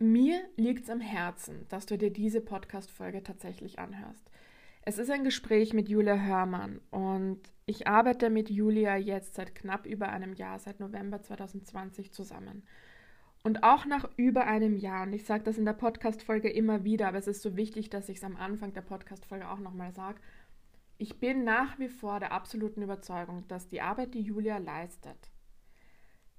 Mir liegt es am Herzen, dass du dir diese Podcast-Folge tatsächlich anhörst. Es ist ein Gespräch mit Julia Hörmann und ich arbeite mit Julia jetzt seit knapp über einem Jahr, seit November 2020 zusammen. Und auch nach über einem Jahr, und ich sage das in der Podcast-Folge immer wieder, aber es ist so wichtig, dass ich es am Anfang der Podcast-Folge auch nochmal sage, ich bin nach wie vor der absoluten Überzeugung, dass die Arbeit, die Julia leistet,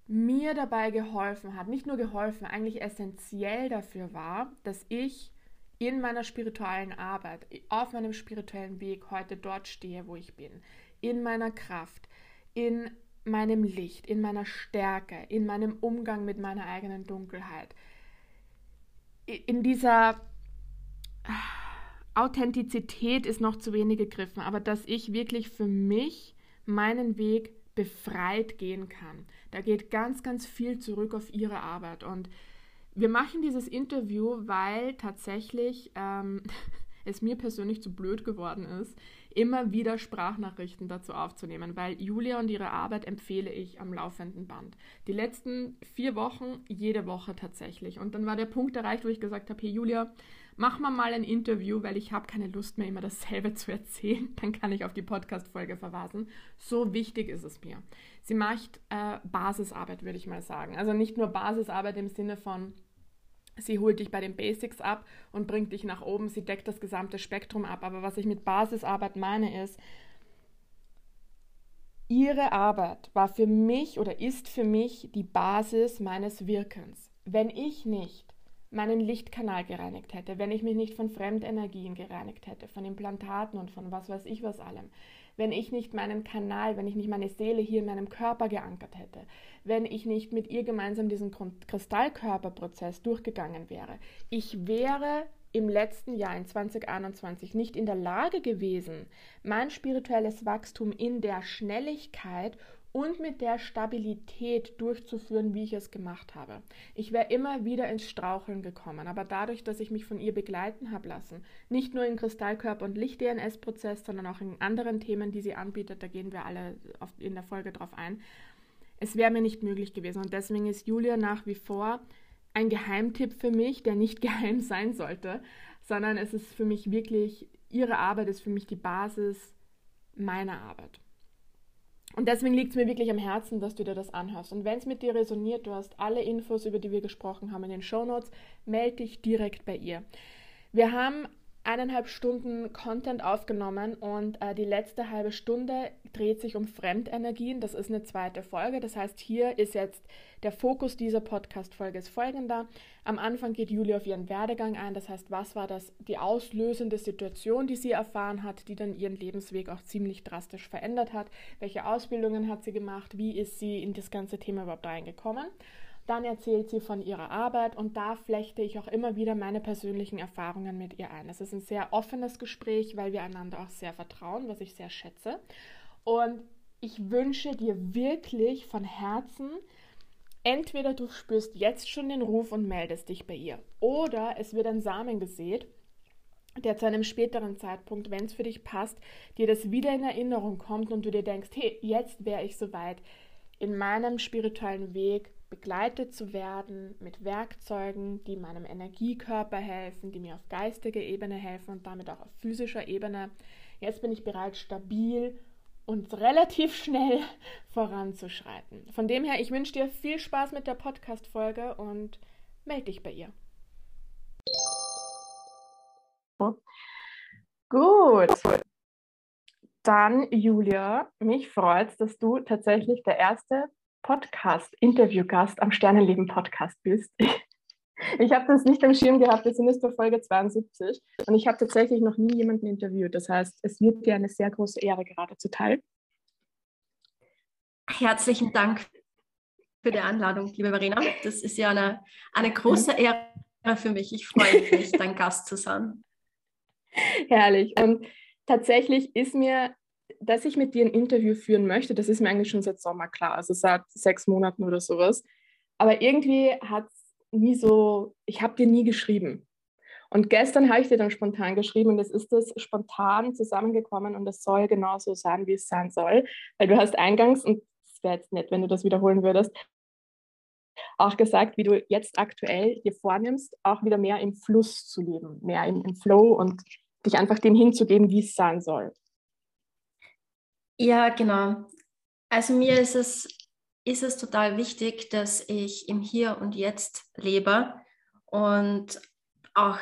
mir dabei geholfen hat, nicht nur geholfen, eigentlich essentiell dafür war, dass ich in meiner spirituellen Arbeit, auf meinem spirituellen Weg heute dort stehe, wo ich bin, in meiner Kraft, in meinem Licht, in meiner Stärke, in meinem Umgang mit meiner eigenen Dunkelheit, in dieser Authentizität ist noch zu wenig gegriffen, aber dass ich wirklich für mich meinen Weg befreit gehen kann. Da geht ganz, ganz viel zurück auf ihre Arbeit. Und wir machen dieses Interview, weil tatsächlich ähm, es mir persönlich zu blöd geworden ist, immer wieder Sprachnachrichten dazu aufzunehmen, weil Julia und ihre Arbeit empfehle ich am laufenden Band. Die letzten vier Wochen, jede Woche tatsächlich. Und dann war der Punkt erreicht, wo ich gesagt habe, hey Julia, mach mal mal ein Interview, weil ich habe keine Lust mehr, immer dasselbe zu erzählen. Dann kann ich auf die Podcast-Folge verweisen. So wichtig ist es mir. Sie macht äh, Basisarbeit, würde ich mal sagen. Also nicht nur Basisarbeit im Sinne von, sie holt dich bei den Basics ab und bringt dich nach oben, sie deckt das gesamte Spektrum ab. Aber was ich mit Basisarbeit meine, ist, ihre Arbeit war für mich oder ist für mich die Basis meines Wirkens. Wenn ich nicht meinen Lichtkanal gereinigt hätte, wenn ich mich nicht von Fremdenergien gereinigt hätte, von Implantaten und von was weiß ich was allem, wenn ich nicht meinen Kanal, wenn ich nicht meine Seele hier in meinem Körper geankert hätte, wenn ich nicht mit ihr gemeinsam diesen Kristallkörperprozess durchgegangen wäre. Ich wäre im letzten Jahr, in 2021, nicht in der Lage gewesen, mein spirituelles Wachstum in der Schnelligkeit und mit der Stabilität durchzuführen, wie ich es gemacht habe. Ich wäre immer wieder ins Straucheln gekommen, aber dadurch, dass ich mich von ihr begleiten habe lassen, nicht nur im Kristallkörper- und Licht-DNS-Prozess, sondern auch in anderen Themen, die sie anbietet, da gehen wir alle in der Folge drauf ein, es wäre mir nicht möglich gewesen. Und deswegen ist Julia nach wie vor ein Geheimtipp für mich, der nicht geheim sein sollte, sondern es ist für mich wirklich, ihre Arbeit ist für mich die Basis meiner Arbeit. Und deswegen liegt es mir wirklich am Herzen, dass du dir das anhörst. Und wenn es mit dir resoniert, du hast alle Infos, über die wir gesprochen haben, in den Show Notes, melde dich direkt bei ihr. Wir haben eineinhalb Stunden Content aufgenommen und äh, die letzte halbe Stunde dreht sich um Fremdenergien. Das ist eine zweite Folge. Das heißt, hier ist jetzt der Fokus dieser Podcast-Folge folgender. Am Anfang geht Julia auf ihren Werdegang ein. Das heißt, was war das, die auslösende Situation, die sie erfahren hat, die dann ihren Lebensweg auch ziemlich drastisch verändert hat? Welche Ausbildungen hat sie gemacht? Wie ist sie in das ganze Thema überhaupt reingekommen? Dann erzählt sie von ihrer Arbeit und da flechte ich auch immer wieder meine persönlichen Erfahrungen mit ihr ein. Es ist ein sehr offenes Gespräch, weil wir einander auch sehr vertrauen, was ich sehr schätze. Und ich wünsche dir wirklich von Herzen, entweder du spürst jetzt schon den Ruf und meldest dich bei ihr, oder es wird ein Samen gesät, der zu einem späteren Zeitpunkt, wenn es für dich passt, dir das wieder in Erinnerung kommt und du dir denkst, hey, jetzt wäre ich soweit, in meinem spirituellen Weg begleitet zu werden mit Werkzeugen, die meinem Energiekörper helfen, die mir auf geistiger Ebene helfen und damit auch auf physischer Ebene. Jetzt bin ich bereit, stabil und relativ schnell voranzuschreiten. Von dem her, ich wünsche dir viel Spaß mit der Podcast-Folge und melde dich bei ihr. Gut. Dann, Julia, mich freut dass du tatsächlich der erste Podcast-Interviewgast am Sternenleben-Podcast bist. Ich habe das nicht am Schirm gehabt, wir sind jetzt bei Folge 72 und ich habe tatsächlich noch nie jemanden interviewt. Das heißt, es wird dir eine sehr große Ehre gerade zuteil. Herzlichen Dank für die Einladung, liebe Verena. Das ist ja eine, eine große mhm. Ehre für mich. Ich freue mich, dein Gast zu sein. Herrlich. Und tatsächlich ist mir dass ich mit dir ein Interview führen möchte, das ist mir eigentlich schon seit Sommer klar, also seit sechs Monaten oder sowas. Aber irgendwie hat es nie so, ich habe dir nie geschrieben. Und gestern habe ich dir dann spontan geschrieben und es ist das spontan zusammengekommen und es soll genauso sein, wie es sein soll. Weil du hast eingangs, und es wäre jetzt nett, wenn du das wiederholen würdest, auch gesagt, wie du jetzt aktuell dir vornimmst, auch wieder mehr im Fluss zu leben, mehr im, im Flow und dich einfach dem hinzugeben, wie es sein soll. Ja, genau. Also mir ist es, ist es total wichtig, dass ich im Hier und Jetzt lebe und auch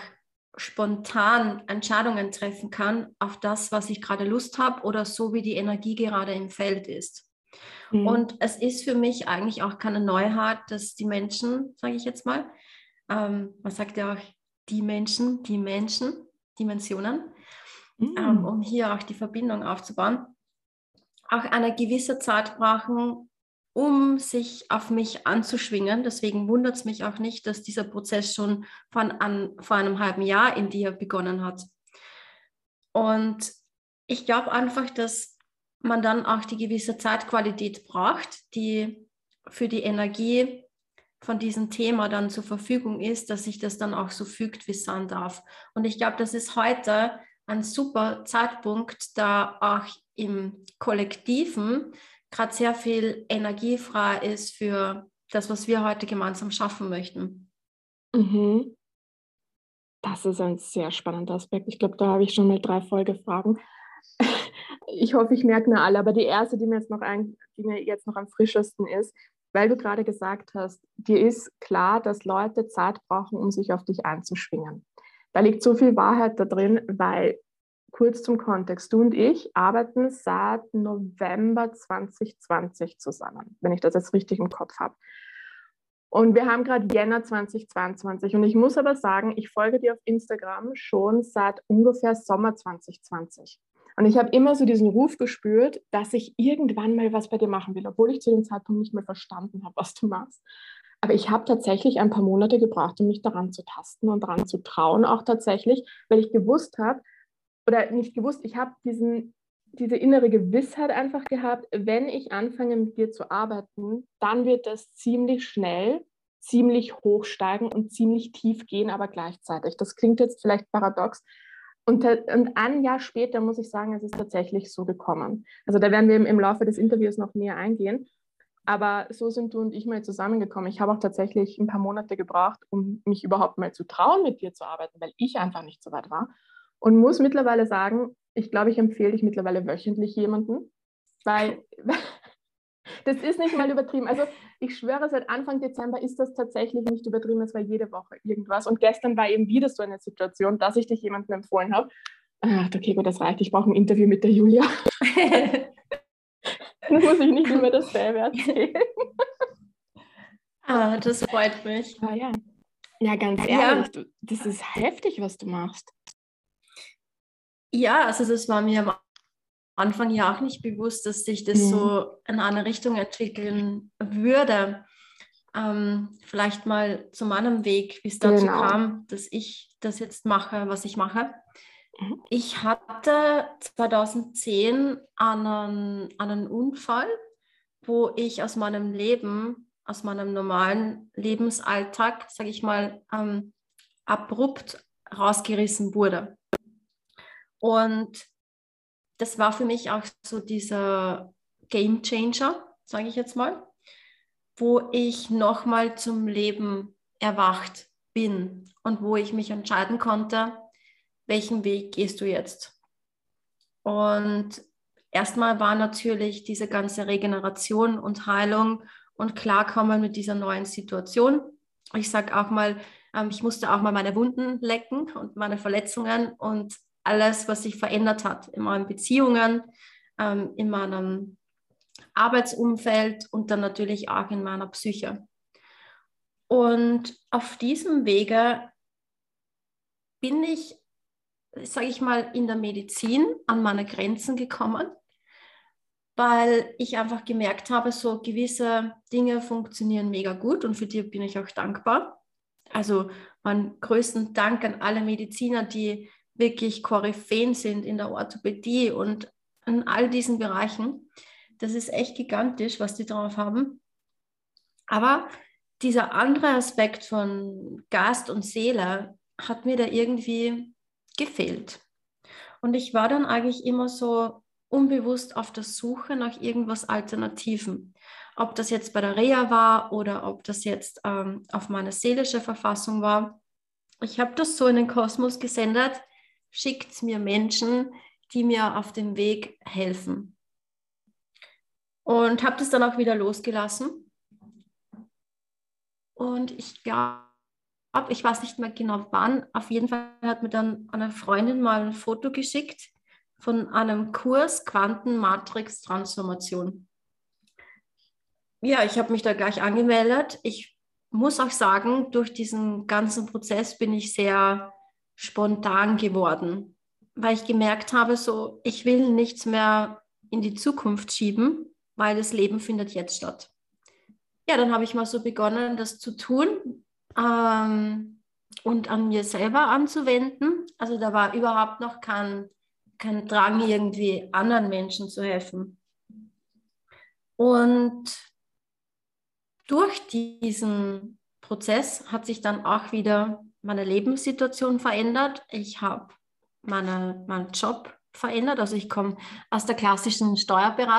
spontan Entscheidungen treffen kann auf das, was ich gerade Lust habe oder so, wie die Energie gerade im Feld ist. Mhm. Und es ist für mich eigentlich auch keine Neuheit, dass die Menschen, sage ich jetzt mal, ähm, man sagt ja auch die Menschen, die Menschen, Dimensionen, mhm. ähm, um hier auch die Verbindung aufzubauen, auch eine gewisse Zeit brauchen, um sich auf mich anzuschwingen. Deswegen wundert es mich auch nicht, dass dieser Prozess schon von an, vor einem halben Jahr in dir begonnen hat. Und ich glaube einfach, dass man dann auch die gewisse Zeitqualität braucht, die für die Energie von diesem Thema dann zur Verfügung ist, dass sich das dann auch so fügt, wie es sein darf. Und ich glaube, das ist heute ein super Zeitpunkt, da auch im Kollektiven gerade sehr viel Energie frei ist für das, was wir heute gemeinsam schaffen möchten. Mhm. Das ist ein sehr spannender Aspekt. Ich glaube, da habe ich schon mal drei Folgefragen. Ich hoffe, ich merke mir alle, aber die erste, die mir jetzt noch, ein, die mir jetzt noch am frischesten ist, weil du gerade gesagt hast, dir ist klar, dass Leute Zeit brauchen, um sich auf dich einzuschwingen. Da liegt so viel Wahrheit da drin, weil kurz zum Kontext. Du und ich arbeiten seit November 2020 zusammen, wenn ich das jetzt richtig im Kopf habe. Und wir haben gerade Jänner 2022. Und ich muss aber sagen, ich folge dir auf Instagram schon seit ungefähr Sommer 2020. Und ich habe immer so diesen Ruf gespürt, dass ich irgendwann mal was bei dir machen will, obwohl ich zu dem Zeitpunkt nicht mehr verstanden habe, was du machst. Aber ich habe tatsächlich ein paar Monate gebraucht, um mich daran zu tasten und daran zu trauen, auch tatsächlich, weil ich gewusst habe, oder nicht gewusst, ich habe diesen, diese innere Gewissheit einfach gehabt, wenn ich anfange mit dir zu arbeiten, dann wird das ziemlich schnell, ziemlich hoch steigen und ziemlich tief gehen, aber gleichzeitig. Das klingt jetzt vielleicht paradox. Und, und ein Jahr später muss ich sagen, es ist tatsächlich so gekommen. Also da werden wir im, im Laufe des Interviews noch näher eingehen. Aber so sind du und ich mal zusammengekommen. Ich habe auch tatsächlich ein paar Monate gebraucht, um mich überhaupt mal zu trauen, mit dir zu arbeiten, weil ich einfach nicht so weit war. Und muss mittlerweile sagen, ich glaube, ich empfehle dich mittlerweile wöchentlich jemanden, weil das ist nicht mal übertrieben. Also ich schwöre, seit Anfang Dezember ist das tatsächlich nicht übertrieben. Es war jede Woche irgendwas. Und gestern war eben wieder so eine Situation, dass ich dich jemandem empfohlen habe. Ach, okay, gut, das reicht. Ich brauche ein Interview mit der Julia. Dann muss ich nicht immer dasselbe erzählen. Ah, das freut mich. Ah, ja. ja, ganz ehrlich, ja. Du, das ist heftig, was du machst. Ja, also das war mir am Anfang ja auch nicht bewusst, dass sich das mhm. so in eine Richtung entwickeln würde. Ähm, vielleicht mal zu meinem Weg, wie es dazu genau. kam, dass ich das jetzt mache, was ich mache. Mhm. Ich hatte 2010 einen, einen Unfall, wo ich aus meinem Leben, aus meinem normalen Lebensalltag, sage ich mal, ähm, abrupt rausgerissen wurde. Und das war für mich auch so dieser Game Changer, sage ich jetzt mal, wo ich nochmal zum Leben erwacht bin und wo ich mich entscheiden konnte, welchen Weg gehst du jetzt? Und erstmal war natürlich diese ganze Regeneration und Heilung und Klarkommen mit dieser neuen Situation. Ich sage auch mal, ähm, ich musste auch mal meine Wunden lecken und meine Verletzungen und alles, was sich verändert hat in meinen Beziehungen, ähm, in meinem Arbeitsumfeld und dann natürlich auch in meiner Psyche. Und auf diesem Wege bin ich, sage ich mal, in der Medizin an meine Grenzen gekommen, weil ich einfach gemerkt habe, so gewisse Dinge funktionieren mega gut und für die bin ich auch dankbar. Also meinen größten Dank an alle Mediziner, die wirklich Koryphäen sind in der Orthopädie und in all diesen Bereichen. Das ist echt gigantisch, was die drauf haben. Aber dieser andere Aspekt von Geist und Seele hat mir da irgendwie gefehlt. Und ich war dann eigentlich immer so unbewusst auf der Suche nach irgendwas Alternativen. ob das jetzt bei der Reha war oder ob das jetzt ähm, auf meine seelische Verfassung war. Ich habe das so in den Kosmos gesendet, schickt mir Menschen, die mir auf dem Weg helfen. Und habe das dann auch wieder losgelassen. Und ich glaube, ich weiß nicht mehr genau wann, auf jeden Fall hat mir dann eine Freundin mal ein Foto geschickt von einem Kurs Quantenmatrix-Transformation. Ja, ich habe mich da gleich angemeldet. Ich muss auch sagen, durch diesen ganzen Prozess bin ich sehr spontan geworden, weil ich gemerkt habe, so, ich will nichts mehr in die Zukunft schieben, weil das Leben findet jetzt statt. Ja, dann habe ich mal so begonnen, das zu tun ähm, und an mir selber anzuwenden. Also da war überhaupt noch kein kein Drang, irgendwie anderen Menschen zu helfen. Und durch diesen Prozess hat sich dann auch wieder meine Lebenssituation verändert. Ich habe meine, meinen Job verändert. Also ich komme aus der klassischen Steuerberatung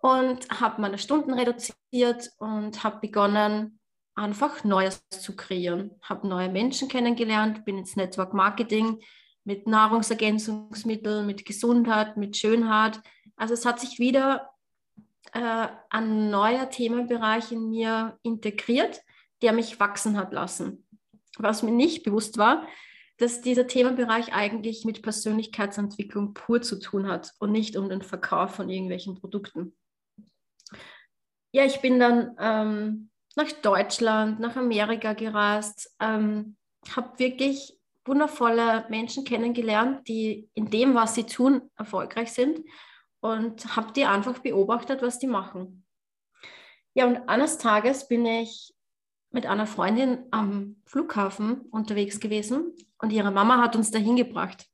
und habe meine Stunden reduziert und habe begonnen, einfach Neues zu kreieren. Habe neue Menschen kennengelernt, bin ins Network Marketing mit Nahrungsergänzungsmitteln, mit Gesundheit, mit Schönheit. Also es hat sich wieder äh, ein neuer Themenbereich in mir integriert, der mich wachsen hat lassen. Was mir nicht bewusst war, dass dieser Themenbereich eigentlich mit Persönlichkeitsentwicklung pur zu tun hat und nicht um den Verkauf von irgendwelchen Produkten. Ja, ich bin dann ähm, nach Deutschland, nach Amerika gereist, ähm, habe wirklich wundervolle Menschen kennengelernt, die in dem, was sie tun, erfolgreich sind und habe die einfach beobachtet, was die machen. Ja, und eines Tages bin ich mit einer Freundin am Flughafen unterwegs gewesen und ihre Mama hat uns dahin gebracht.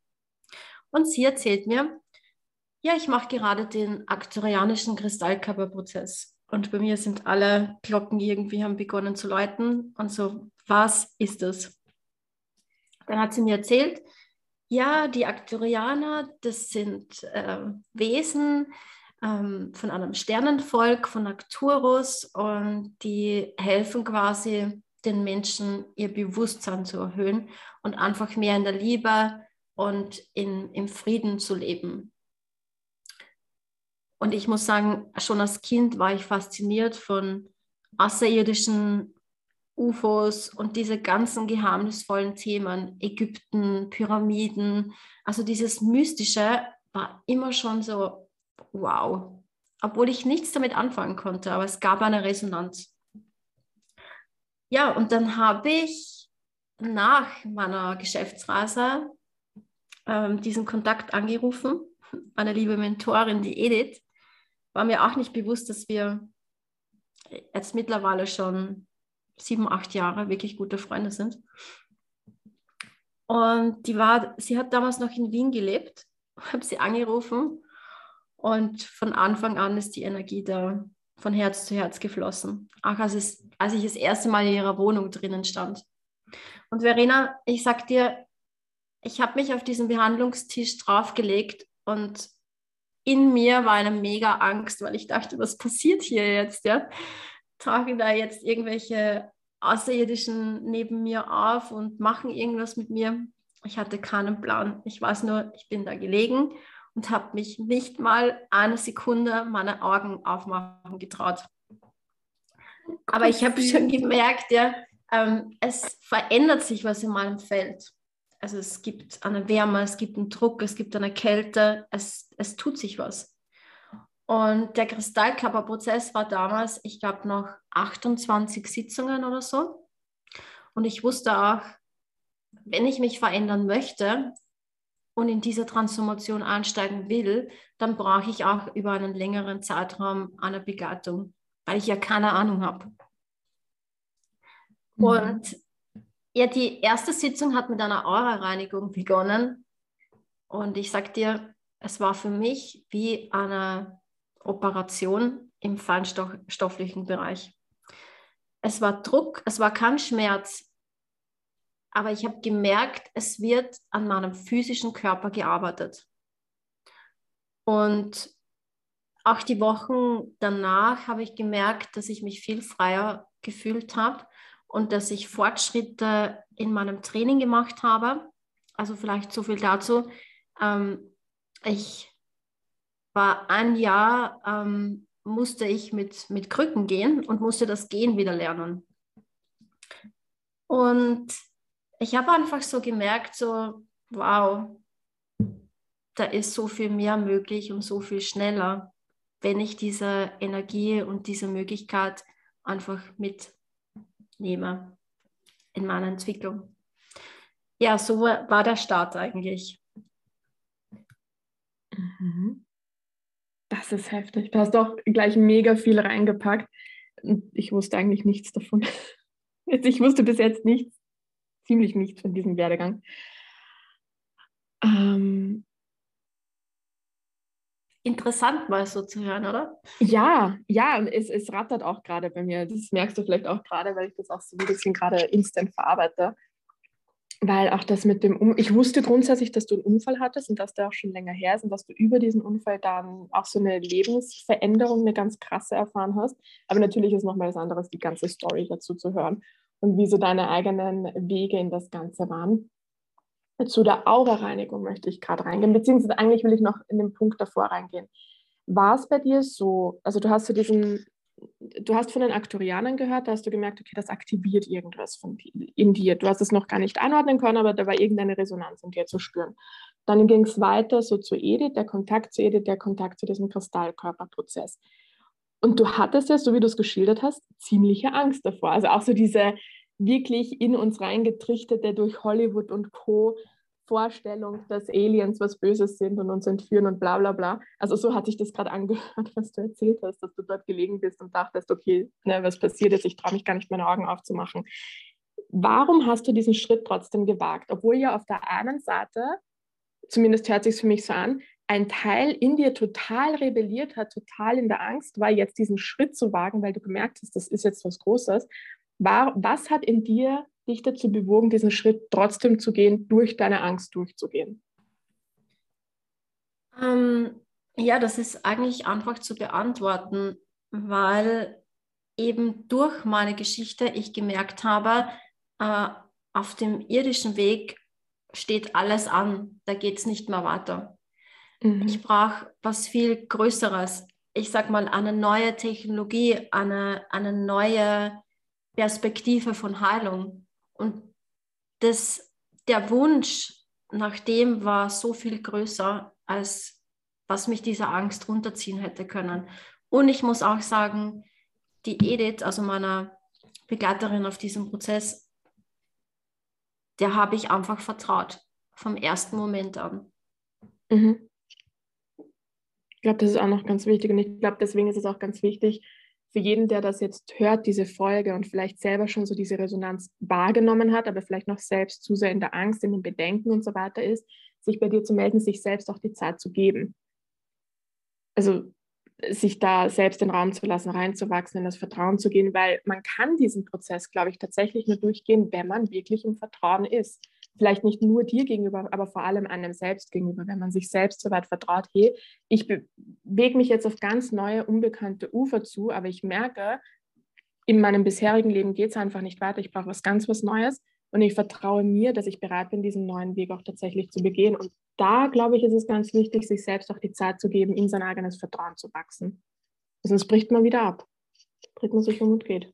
Und sie erzählt mir, ja, ich mache gerade den aktorianischen Kristallkörperprozess. Und bei mir sind alle Glocken irgendwie haben begonnen zu läuten. Und so, was ist das? Dann hat sie mir erzählt, ja, die Aktorianer, das sind äh, Wesen ähm, von einem Sternenvolk, von Arcturus, und die helfen quasi den Menschen, ihr Bewusstsein zu erhöhen und einfach mehr in der Liebe und in, im Frieden zu leben. Und ich muss sagen, schon als Kind war ich fasziniert von außerirdischen UFOs und diese ganzen geheimnisvollen Themen, Ägypten, Pyramiden. Also dieses Mystische war immer schon so, wow. Obwohl ich nichts damit anfangen konnte, aber es gab eine Resonanz. Ja, und dann habe ich nach meiner Geschäftsreise ähm, diesen Kontakt angerufen, meine liebe Mentorin, die Edith, war mir auch nicht bewusst, dass wir jetzt mittlerweile schon sieben, acht Jahre wirklich gute Freunde sind. Und die war, sie hat damals noch in Wien gelebt, habe sie angerufen und von Anfang an ist die Energie da von Herz zu Herz geflossen. Auch als, es, als ich das erste Mal in ihrer Wohnung drinnen stand. Und Verena, ich sag dir, ich habe mich auf diesen Behandlungstisch draufgelegt und in mir war eine mega Angst, weil ich dachte, was passiert hier jetzt? Ja? Tragen da jetzt irgendwelche Außerirdischen neben mir auf und machen irgendwas mit mir? Ich hatte keinen Plan. Ich weiß nur, ich bin da gelegen und habe mich nicht mal eine Sekunde meine Augen aufmachen getraut. Aber ich habe schon gemerkt, ja, ähm, es verändert sich was in meinem Feld also es gibt eine Wärme, es gibt einen Druck, es gibt eine Kälte, es, es tut sich was. Und der Kristallkörperprozess war damals, ich glaube, noch 28 Sitzungen oder so. Und ich wusste auch, wenn ich mich verändern möchte und in diese Transformation einsteigen will, dann brauche ich auch über einen längeren Zeitraum eine Begleitung, weil ich ja keine Ahnung habe. Mhm. Und ja, die erste Sitzung hat mit einer Aura-Reinigung begonnen. Und ich sag dir, es war für mich wie eine Operation im feinstofflichen Bereich. Es war Druck, es war kein Schmerz, aber ich habe gemerkt, es wird an meinem physischen Körper gearbeitet. Und auch die Wochen danach habe ich gemerkt, dass ich mich viel freier gefühlt habe und dass ich Fortschritte in meinem Training gemacht habe. Also vielleicht so viel dazu. Ähm, ich war ein Jahr, ähm, musste ich mit, mit Krücken gehen und musste das Gehen wieder lernen. Und ich habe einfach so gemerkt, so, wow, da ist so viel mehr möglich und so viel schneller, wenn ich diese Energie und diese Möglichkeit einfach mitnehme in meiner Entwicklung. Ja, so war der Start eigentlich. Mhm. Das ist heftig. Du hast doch gleich mega viel reingepackt. Ich wusste eigentlich nichts davon. Ich wusste bis jetzt nichts, ziemlich nichts von diesem Werdegang. Ähm, interessant mal so zu hören, oder? Ja, ja, es, es rattert auch gerade bei mir. Das merkst du vielleicht auch gerade, weil ich das auch so ein bisschen gerade instant verarbeite. Weil auch das mit dem, um ich wusste grundsätzlich, dass du einen Unfall hattest und dass der auch schon länger her ist und dass du über diesen Unfall dann auch so eine Lebensveränderung, eine ganz krasse erfahren hast. Aber natürlich ist nochmal was anderes, die ganze Story dazu zu hören und wie so deine eigenen Wege in das Ganze waren. Zu der Aura-Reinigung möchte ich gerade reingehen, beziehungsweise eigentlich will ich noch in den Punkt davor reingehen. War es bei dir so, also du hast so diesen, du hast von den Aktorianern gehört, da hast du gemerkt, okay, das aktiviert irgendwas von, in dir. Du hast es noch gar nicht anordnen können, aber da war irgendeine Resonanz in dir zu spüren. Dann ging es weiter so zu Edith, der Kontakt zu Edith, der Kontakt zu diesem Kristallkörperprozess. Und du hattest ja, so wie du es geschildert hast, ziemliche Angst davor. Also auch so diese, wirklich in uns reingetrichterte durch Hollywood und Co. Vorstellung, dass Aliens was Böses sind und uns entführen und bla bla bla. Also so hat sich das gerade angehört, was du erzählt hast, dass du dort gelegen bist und dachtest, okay, ne, was passiert jetzt? Ich traue mich gar nicht, meine Augen aufzumachen. Warum hast du diesen Schritt trotzdem gewagt? Obwohl ja auf der einen Seite, zumindest hört sich für mich so an, ein Teil in dir total rebelliert hat, total in der Angst war, jetzt diesen Schritt zu wagen, weil du gemerkt hast, das ist jetzt was Großes. War, was hat in dir dich dazu bewogen, diesen Schritt trotzdem zu gehen, durch deine Angst durchzugehen? Ähm, ja, das ist eigentlich einfach zu beantworten, weil eben durch meine Geschichte ich gemerkt habe, äh, auf dem irdischen Weg steht alles an, da geht es nicht mehr weiter. Mhm. Ich brauche was viel Größeres. Ich sage mal, eine neue Technologie, eine, eine neue Perspektive von Heilung. Und das, der Wunsch nach dem war so viel größer, als was mich diese Angst runterziehen hätte können. Und ich muss auch sagen, die Edith, also meiner Begleiterin auf diesem Prozess, der habe ich einfach vertraut, vom ersten Moment an. Mhm. Ich glaube, das ist auch noch ganz wichtig und ich glaube, deswegen ist es auch ganz wichtig, für jeden, der das jetzt hört, diese Folge und vielleicht selber schon so diese Resonanz wahrgenommen hat, aber vielleicht noch selbst zu sehr in der Angst, in den Bedenken und so weiter ist, sich bei dir zu melden, sich selbst auch die Zeit zu geben. Also sich da selbst den Raum zu lassen, reinzuwachsen, in das Vertrauen zu gehen, weil man kann diesen Prozess, glaube ich, tatsächlich nur durchgehen, wenn man wirklich im Vertrauen ist vielleicht nicht nur dir gegenüber, aber vor allem einem selbst gegenüber, wenn man sich selbst so weit vertraut, hey, ich bewege mich jetzt auf ganz neue, unbekannte Ufer zu, aber ich merke, in meinem bisherigen Leben geht es einfach nicht weiter, ich brauche was ganz was Neues und ich vertraue mir, dass ich bereit bin, diesen neuen Weg auch tatsächlich zu begehen. Und da, glaube ich, ist es ganz wichtig, sich selbst auch die Zeit zu geben, in sein eigenes Vertrauen zu wachsen. Sonst bricht man wieder ab, bricht man sich um und geht.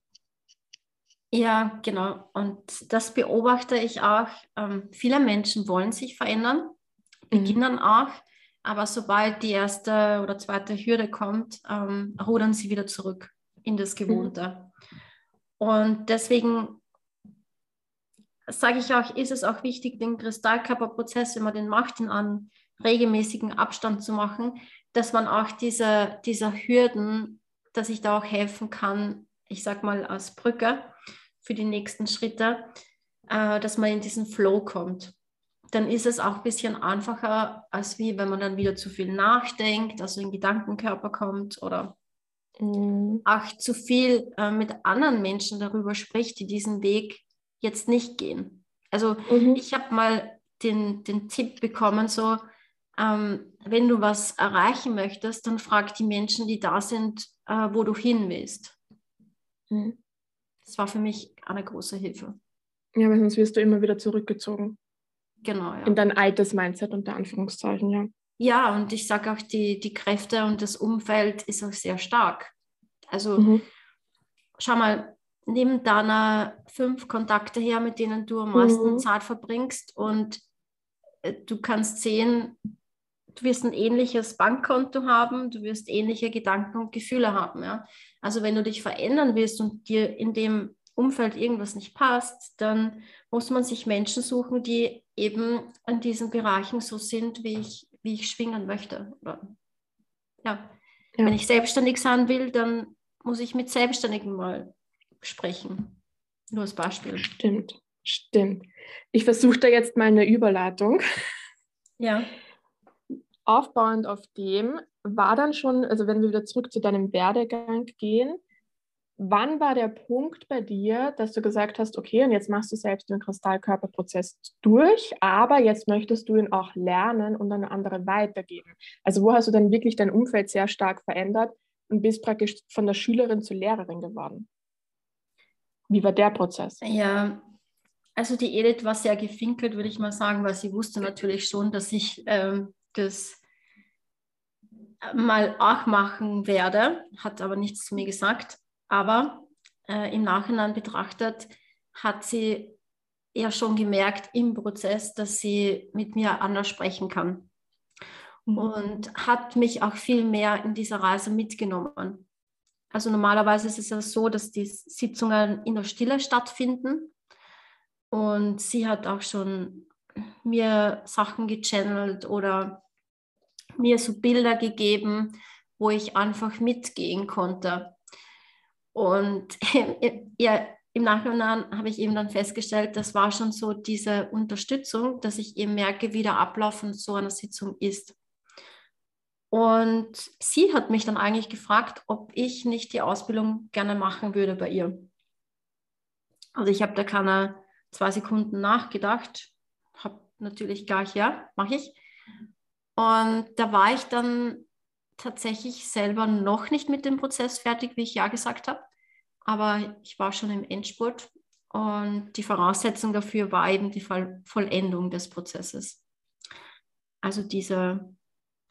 Ja, genau. Und das beobachte ich auch. Ähm, viele Menschen wollen sich verändern, mhm. beginnen mhm. auch, aber sobald die erste oder zweite Hürde kommt, ähm, rudern sie wieder zurück in das mhm. Gewohnte. Mhm. Und deswegen sage ich auch, ist es auch wichtig, den Kristallkörperprozess, wenn man den macht, in einem regelmäßigen Abstand zu machen, dass man auch diese, dieser Hürden, dass ich da auch helfen kann, ich sage mal als Brücke, für die nächsten Schritte, äh, dass man in diesen Flow kommt. Dann ist es auch ein bisschen einfacher, als wie wenn man dann wieder zu viel nachdenkt, also in Gedankenkörper kommt oder mhm. auch zu viel äh, mit anderen Menschen darüber spricht, die diesen Weg jetzt nicht gehen. Also mhm. ich habe mal den, den Tipp bekommen, so ähm, wenn du was erreichen möchtest, dann frag die Menschen, die da sind, äh, wo du hin willst. Mhm. Das war für mich eine große Hilfe. Ja, weil sonst wirst du immer wieder zurückgezogen. Genau, ja. In dein altes Mindset unter Anführungszeichen, ja. Ja, und ich sage auch, die, die Kräfte und das Umfeld ist auch sehr stark. Also mhm. schau mal, nimm deine fünf Kontakte her, mit denen du am meisten mhm. Zeit verbringst und äh, du kannst sehen, du wirst ein ähnliches Bankkonto haben, du wirst ähnliche Gedanken und Gefühle haben. Ja? Also wenn du dich verändern willst und dir in dem Umfeld irgendwas nicht passt, dann muss man sich Menschen suchen, die eben an diesen Bereichen so sind, wie ich, wie ich schwingen möchte. Oder, ja. ja. Wenn ich selbstständig sein will, dann muss ich mit Selbstständigen mal sprechen. Nur als Beispiel. Stimmt, stimmt. Ich versuche da jetzt mal eine Überleitung. Ja. Aufbauend auf dem war dann schon, also wenn wir wieder zurück zu deinem Werdegang gehen, wann war der Punkt bei dir, dass du gesagt hast, okay, und jetzt machst du selbst den Kristallkörperprozess durch, aber jetzt möchtest du ihn auch lernen und an andere weitergeben? Also wo hast du dann wirklich dein Umfeld sehr stark verändert und bist praktisch von der Schülerin zur Lehrerin geworden? Wie war der Prozess? Ja, also die Edith war sehr gefinkelt, würde ich mal sagen, weil sie wusste natürlich schon, dass ich ähm, das mal auch machen werde, hat aber nichts zu mir gesagt. Aber äh, im Nachhinein betrachtet hat sie ja schon gemerkt im Prozess, dass sie mit mir anders sprechen kann. Mhm. Und hat mich auch viel mehr in dieser Reise mitgenommen. Also normalerweise ist es ja so, dass die Sitzungen in der Stille stattfinden. Und sie hat auch schon mir Sachen gechannelt oder mir so Bilder gegeben, wo ich einfach mitgehen konnte. Und ja, im Nachhinein habe ich eben dann festgestellt, das war schon so diese Unterstützung, dass ich eben merke, wie der Ablauf von so einer Sitzung ist. Und sie hat mich dann eigentlich gefragt, ob ich nicht die Ausbildung gerne machen würde bei ihr. Also ich habe da keine zwei Sekunden nachgedacht, natürlich gleich, ja, mache ich. Und da war ich dann tatsächlich selber noch nicht mit dem Prozess fertig, wie ich ja gesagt habe. Aber ich war schon im Endspurt und die Voraussetzung dafür war eben die Vollendung des Prozesses. Also diese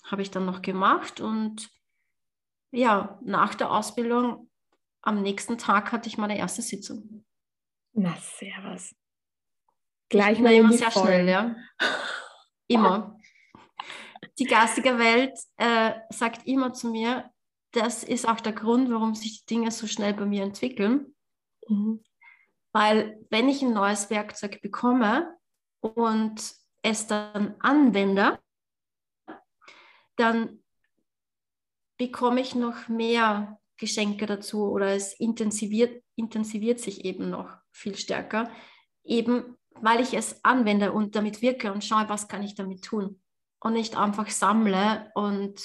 habe ich dann noch gemacht und ja, nach der Ausbildung am nächsten Tag hatte ich meine erste Sitzung. Na, servus. Gleich mal immer sehr Vollen. schnell, ja. Immer. Die geistige Welt äh, sagt immer zu mir, das ist auch der Grund, warum sich die Dinge so schnell bei mir entwickeln. Mhm. Weil wenn ich ein neues Werkzeug bekomme und es dann anwende, dann bekomme ich noch mehr Geschenke dazu oder es intensiviert, intensiviert sich eben noch viel stärker, eben weil ich es anwende und damit wirke und schaue, was kann ich damit tun und nicht einfach sammle und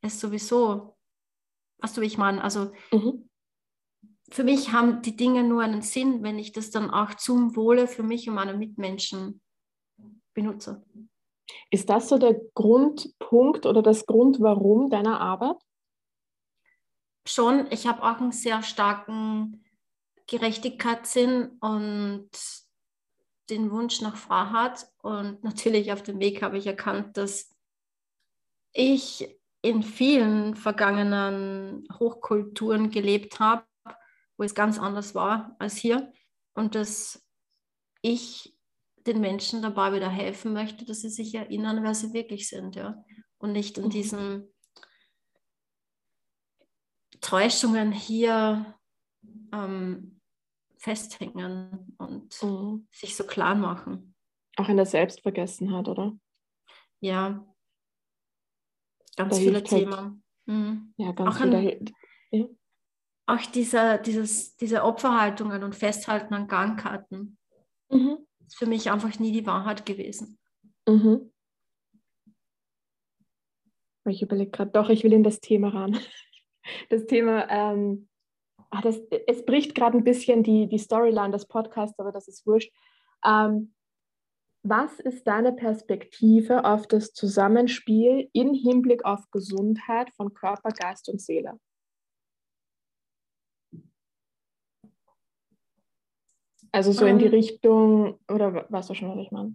es sowieso, was du ich meine, also mhm. für mich haben die Dinge nur einen Sinn, wenn ich das dann auch zum Wohle für mich und meine Mitmenschen benutze. Ist das so der Grundpunkt oder das Grund, warum deiner Arbeit? Schon, ich habe auch einen sehr starken Gerechtigkeitssinn und den Wunsch nach Freiheit. Und natürlich auf dem Weg habe ich erkannt, dass ich in vielen vergangenen Hochkulturen gelebt habe, wo es ganz anders war als hier. Und dass ich den Menschen dabei wieder helfen möchte, dass sie sich erinnern, wer sie wirklich sind, ja. Und nicht mhm. diesen Täuschungen hier ähm, festhängen und mhm. sich so klar machen. Auch in der Selbstvergessenheit, oder? Ja. Ganz da viele halt Themen. Halt, mhm. Ja, ganz auch viele. An, ja. Auch diese, dieses, diese Opferhaltungen und Festhalten an Gangkarten. Mhm ist für mich einfach nie die Wahrheit gewesen. Mhm. Ich überlege gerade, doch, ich will in das Thema ran. Das Thema, ähm, ach, das, es bricht gerade ein bisschen die, die Storyline des Podcasts, aber das ist wurscht. Ähm, was ist deine Perspektive auf das Zusammenspiel im Hinblick auf Gesundheit von Körper, Geist und Seele? Also so in die ähm. Richtung, oder weißt du schon, was ich meine?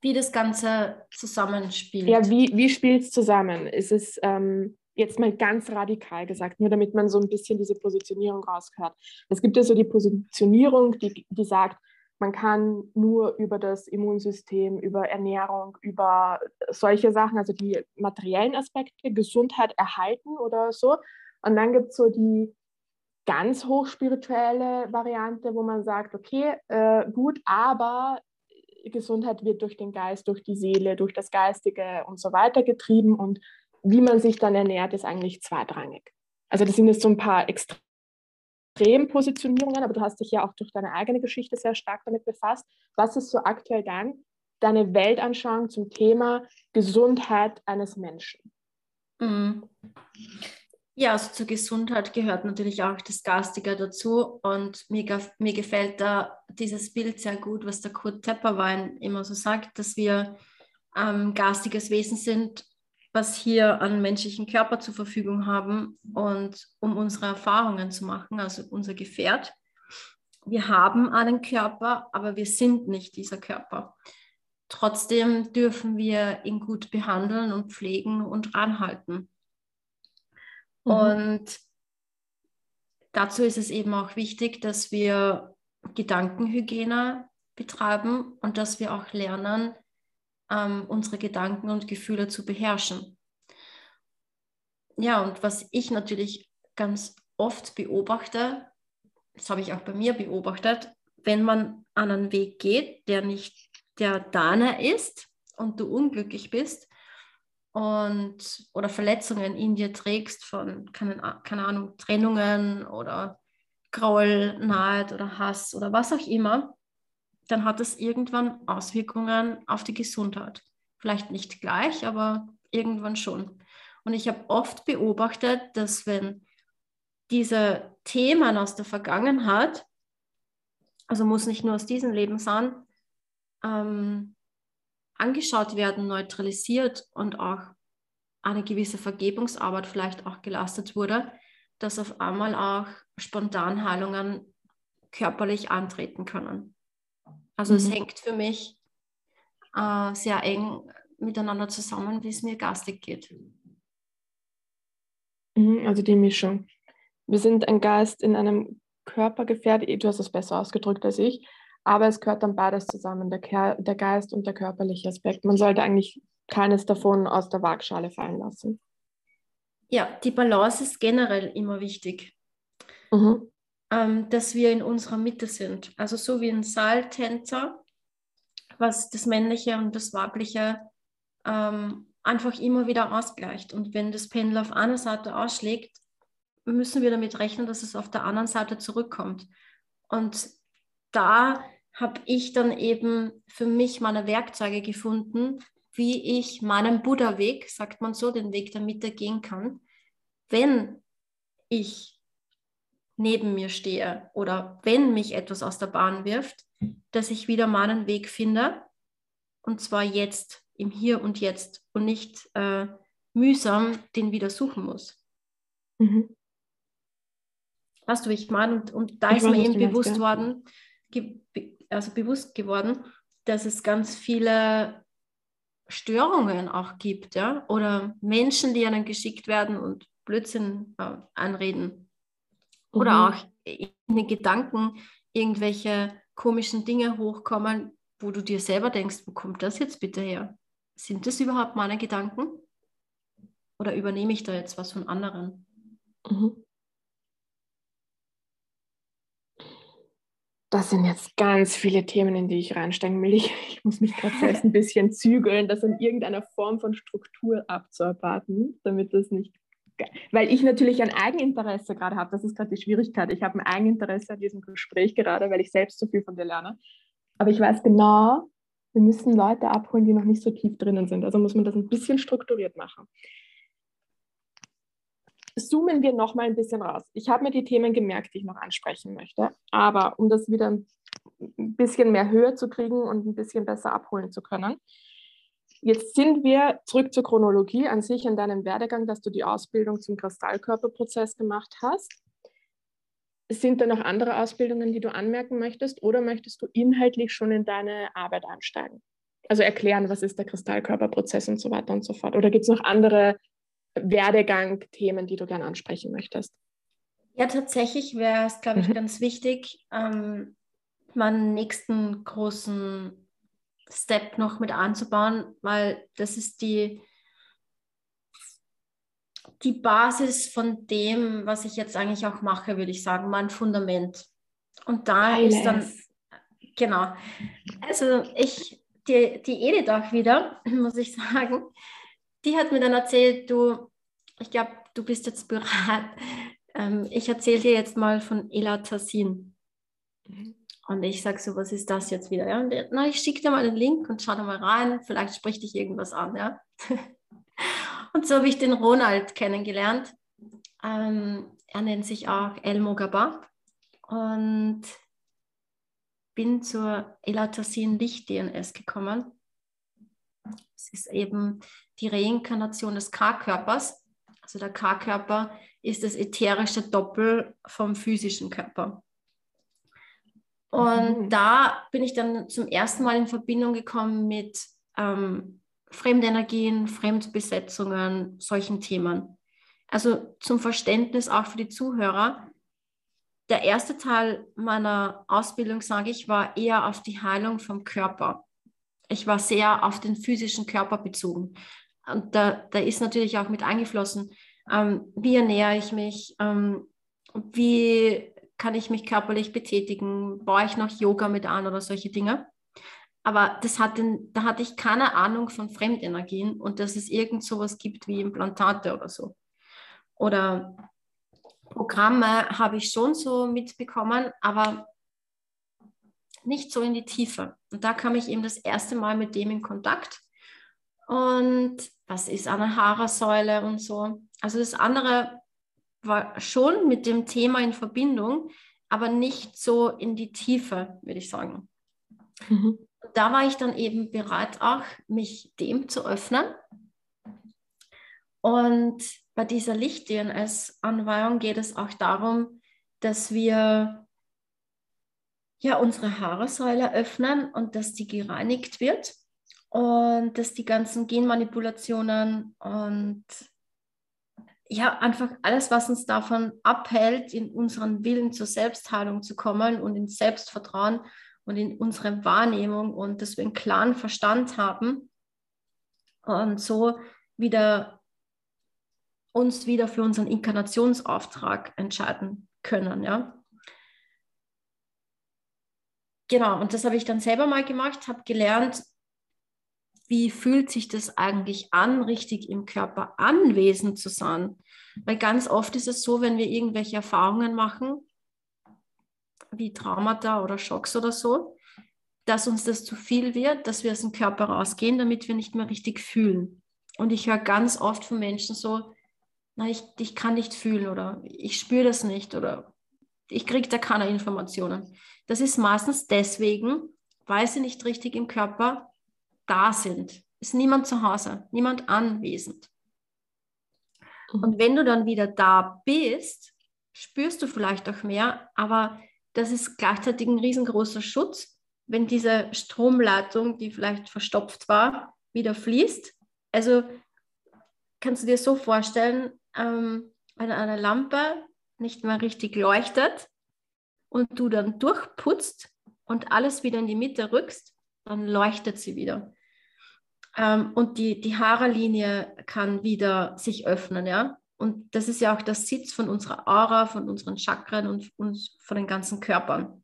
Wie das Ganze zusammenspielt. Ja, wie, wie spielt es zusammen? Ist es ähm, jetzt mal ganz radikal gesagt, nur damit man so ein bisschen diese Positionierung raushört. Es gibt ja so die Positionierung, die, die sagt, man kann nur über das Immunsystem, über Ernährung, über solche Sachen, also die materiellen Aspekte, Gesundheit erhalten oder so. Und dann gibt es so die ganz hochspirituelle Variante, wo man sagt, okay, äh, gut, aber Gesundheit wird durch den Geist, durch die Seele, durch das Geistige und so weiter getrieben und wie man sich dann ernährt, ist eigentlich zweitrangig. Also das sind jetzt so ein paar extrem Extrempositionierungen, aber du hast dich ja auch durch deine eigene Geschichte sehr stark damit befasst. Was ist so aktuell dann deine Weltanschauung zum Thema Gesundheit eines Menschen? Mhm. Ja, also zur Gesundheit gehört natürlich auch das Geistige dazu und mir, mir gefällt da dieses Bild sehr gut, was der Kurt Tepperwein immer so sagt, dass wir ähm, geistiges Wesen sind was hier an menschlichen Körper zur Verfügung haben und um unsere Erfahrungen zu machen, also unser Gefährt. Wir haben einen Körper, aber wir sind nicht dieser Körper. Trotzdem dürfen wir ihn gut behandeln und pflegen und ranhalten. Mhm. Und dazu ist es eben auch wichtig, dass wir Gedankenhygiene betreiben und dass wir auch lernen, ähm, unsere Gedanken und Gefühle zu beherrschen. Ja, und was ich natürlich ganz oft beobachte, das habe ich auch bei mir beobachtet, wenn man an einen Weg geht, der nicht der deiner ist und du unglücklich bist und oder Verletzungen in dir trägst von, keine, keine Ahnung, Trennungen oder Groll, Neid oder Hass oder was auch immer, dann hat es irgendwann Auswirkungen auf die Gesundheit. Vielleicht nicht gleich, aber irgendwann schon. Und ich habe oft beobachtet, dass wenn diese Themen aus der Vergangenheit, also muss nicht nur aus diesem Leben sein, ähm, angeschaut werden, neutralisiert und auch eine gewisse Vergebungsarbeit vielleicht auch geleistet wurde, dass auf einmal auch Spontanheilungen körperlich antreten können. Also mhm. es hängt für mich äh, sehr eng miteinander zusammen, wie es mir garstig geht. Mhm, also die Mischung. Wir sind ein Geist in einem Körper gefährdet, du hast es besser ausgedrückt als ich, aber es gehört dann beides zusammen, der, der Geist und der körperliche Aspekt. Man sollte eigentlich keines davon aus der Waagschale fallen lassen. Ja, die Balance ist generell immer wichtig. Mhm ähm, dass wir in unserer Mitte sind. Also so wie ein Seiltänzer, was das Männliche und das Weibliche ähm, einfach immer wieder ausgleicht. Und wenn das Pendel auf einer Seite ausschlägt, müssen wir damit rechnen, dass es auf der anderen Seite zurückkommt. Und da habe ich dann eben für mich meine Werkzeuge gefunden, wie ich meinen Buddha-Weg, sagt man so, den Weg der Mitte gehen kann, wenn ich neben mir stehe oder wenn mich etwas aus der Bahn wirft, dass ich wieder meinen Weg finde und zwar jetzt, im Hier und Jetzt und nicht äh, mühsam den wieder suchen muss. Mhm. Weißt du, wie ich meine? Und, und da ich ist mir eben bewusst meinst, worden, also bewusst geworden, dass es ganz viele Störungen auch gibt, ja, oder Menschen, die einem geschickt werden und Blödsinn äh, anreden. Oder mhm. auch in den Gedanken irgendwelche komischen Dinge hochkommen, wo du dir selber denkst, wo kommt das jetzt bitte her? Sind das überhaupt meine Gedanken? Oder übernehme ich da jetzt was von anderen? Mhm. Das sind jetzt ganz viele Themen, in die ich reinsteigen will. Ich, ich muss mich gerade selbst ein bisschen zügeln, das in irgendeiner Form von Struktur abzuarbeiten, damit das nicht weil ich natürlich ein Eigeninteresse gerade habe. Das ist gerade die Schwierigkeit. Ich habe ein Eigeninteresse an diesem Gespräch gerade, weil ich selbst so viel von dir lerne. Aber ich weiß genau, wir müssen Leute abholen, die noch nicht so tief drinnen sind. Also muss man das ein bisschen strukturiert machen. Zoomen wir noch mal ein bisschen raus. Ich habe mir die Themen gemerkt, die ich noch ansprechen möchte. Aber um das wieder ein bisschen mehr Höhe zu kriegen und ein bisschen besser abholen zu können. Jetzt sind wir zurück zur Chronologie an sich in deinem Werdegang, dass du die Ausbildung zum Kristallkörperprozess gemacht hast. Sind da noch andere Ausbildungen, die du anmerken möchtest oder möchtest du inhaltlich schon in deine Arbeit einsteigen? Also erklären, was ist der Kristallkörperprozess und so weiter und so fort. Oder gibt es noch andere Werdegang-Themen, die du gerne ansprechen möchtest? Ja, tatsächlich wäre es, glaube ich, mhm. ganz wichtig, ähm, meinen nächsten großen Step noch mit anzubauen, weil das ist die, die Basis von dem, was ich jetzt eigentlich auch mache, würde ich sagen, mein Fundament. Und da Heiles. ist dann, genau, also ich, die, die Edith auch wieder, muss ich sagen, die hat mir dann erzählt, du, ich glaube, du bist jetzt bereit. Ähm, ich erzähle dir jetzt mal von Elatazin. Mhm. Und ich sage so, was ist das jetzt wieder? Ja? Und der, na, ich schicke dir mal den Link und schau da mal rein, vielleicht spricht dich irgendwas an. Ja? und so habe ich den Ronald kennengelernt. Ähm, er nennt sich auch El Mogaba und bin zur Elatasin Licht DNS gekommen. Es ist eben die Reinkarnation des K-Körpers. Also der K-Körper ist das ätherische Doppel vom physischen Körper. Und mhm. da bin ich dann zum ersten Mal in Verbindung gekommen mit ähm, Fremdenergien, Fremdbesetzungen, solchen Themen. Also zum Verständnis auch für die Zuhörer. Der erste Teil meiner Ausbildung, sage ich, war eher auf die Heilung vom Körper. Ich war sehr auf den physischen Körper bezogen. Und da, da ist natürlich auch mit eingeflossen, ähm, wie ernähre ich mich, ähm, wie kann ich mich körperlich betätigen, baue ich noch Yoga mit an oder solche Dinge. Aber das hat da hatte ich keine Ahnung von Fremdenergien und dass es irgend sowas gibt wie Implantate oder so. Oder Programme habe ich schon so mitbekommen, aber nicht so in die Tiefe. Und da kam ich eben das erste Mal mit dem in Kontakt. Und was ist eine Haarersäule und so. Also das andere war schon mit dem Thema in Verbindung, aber nicht so in die Tiefe, würde ich sagen. Mhm. Da war ich dann eben bereit, auch mich dem zu öffnen. Und bei dieser Licht-DNS-Anweihung geht es auch darum, dass wir ja unsere Haarsäule öffnen und dass die gereinigt wird und dass die ganzen Genmanipulationen und ja, einfach alles, was uns davon abhält, in unseren Willen zur Selbstheilung zu kommen und in Selbstvertrauen und in unsere Wahrnehmung und dass wir einen klaren Verstand haben und so wieder uns wieder für unseren Inkarnationsauftrag entscheiden können, ja. Genau, und das habe ich dann selber mal gemacht, habe gelernt, wie fühlt sich das eigentlich an, richtig im Körper anwesend zu sein. Weil ganz oft ist es so, wenn wir irgendwelche Erfahrungen machen, wie Traumata oder Schocks oder so, dass uns das zu viel wird, dass wir aus dem Körper rausgehen, damit wir nicht mehr richtig fühlen. Und ich höre ganz oft von Menschen so, na, ich, ich kann nicht fühlen oder ich spüre das nicht oder ich kriege da keine Informationen. Das ist meistens deswegen, weil sie nicht richtig im Körper da sind. Ist niemand zu Hause, niemand anwesend. Mhm. Und wenn du dann wieder da bist, spürst du vielleicht auch mehr, aber das ist gleichzeitig ein riesengroßer Schutz, wenn diese Stromleitung, die vielleicht verstopft war, wieder fließt. Also kannst du dir so vorstellen, ähm, wenn eine Lampe nicht mehr richtig leuchtet und du dann durchputzt und alles wieder in die Mitte rückst, dann leuchtet sie wieder. Ähm, und die, die Haarerlinie kann wieder sich öffnen, ja. Und das ist ja auch der Sitz von unserer Aura, von unseren Chakren und, und von den ganzen Körpern.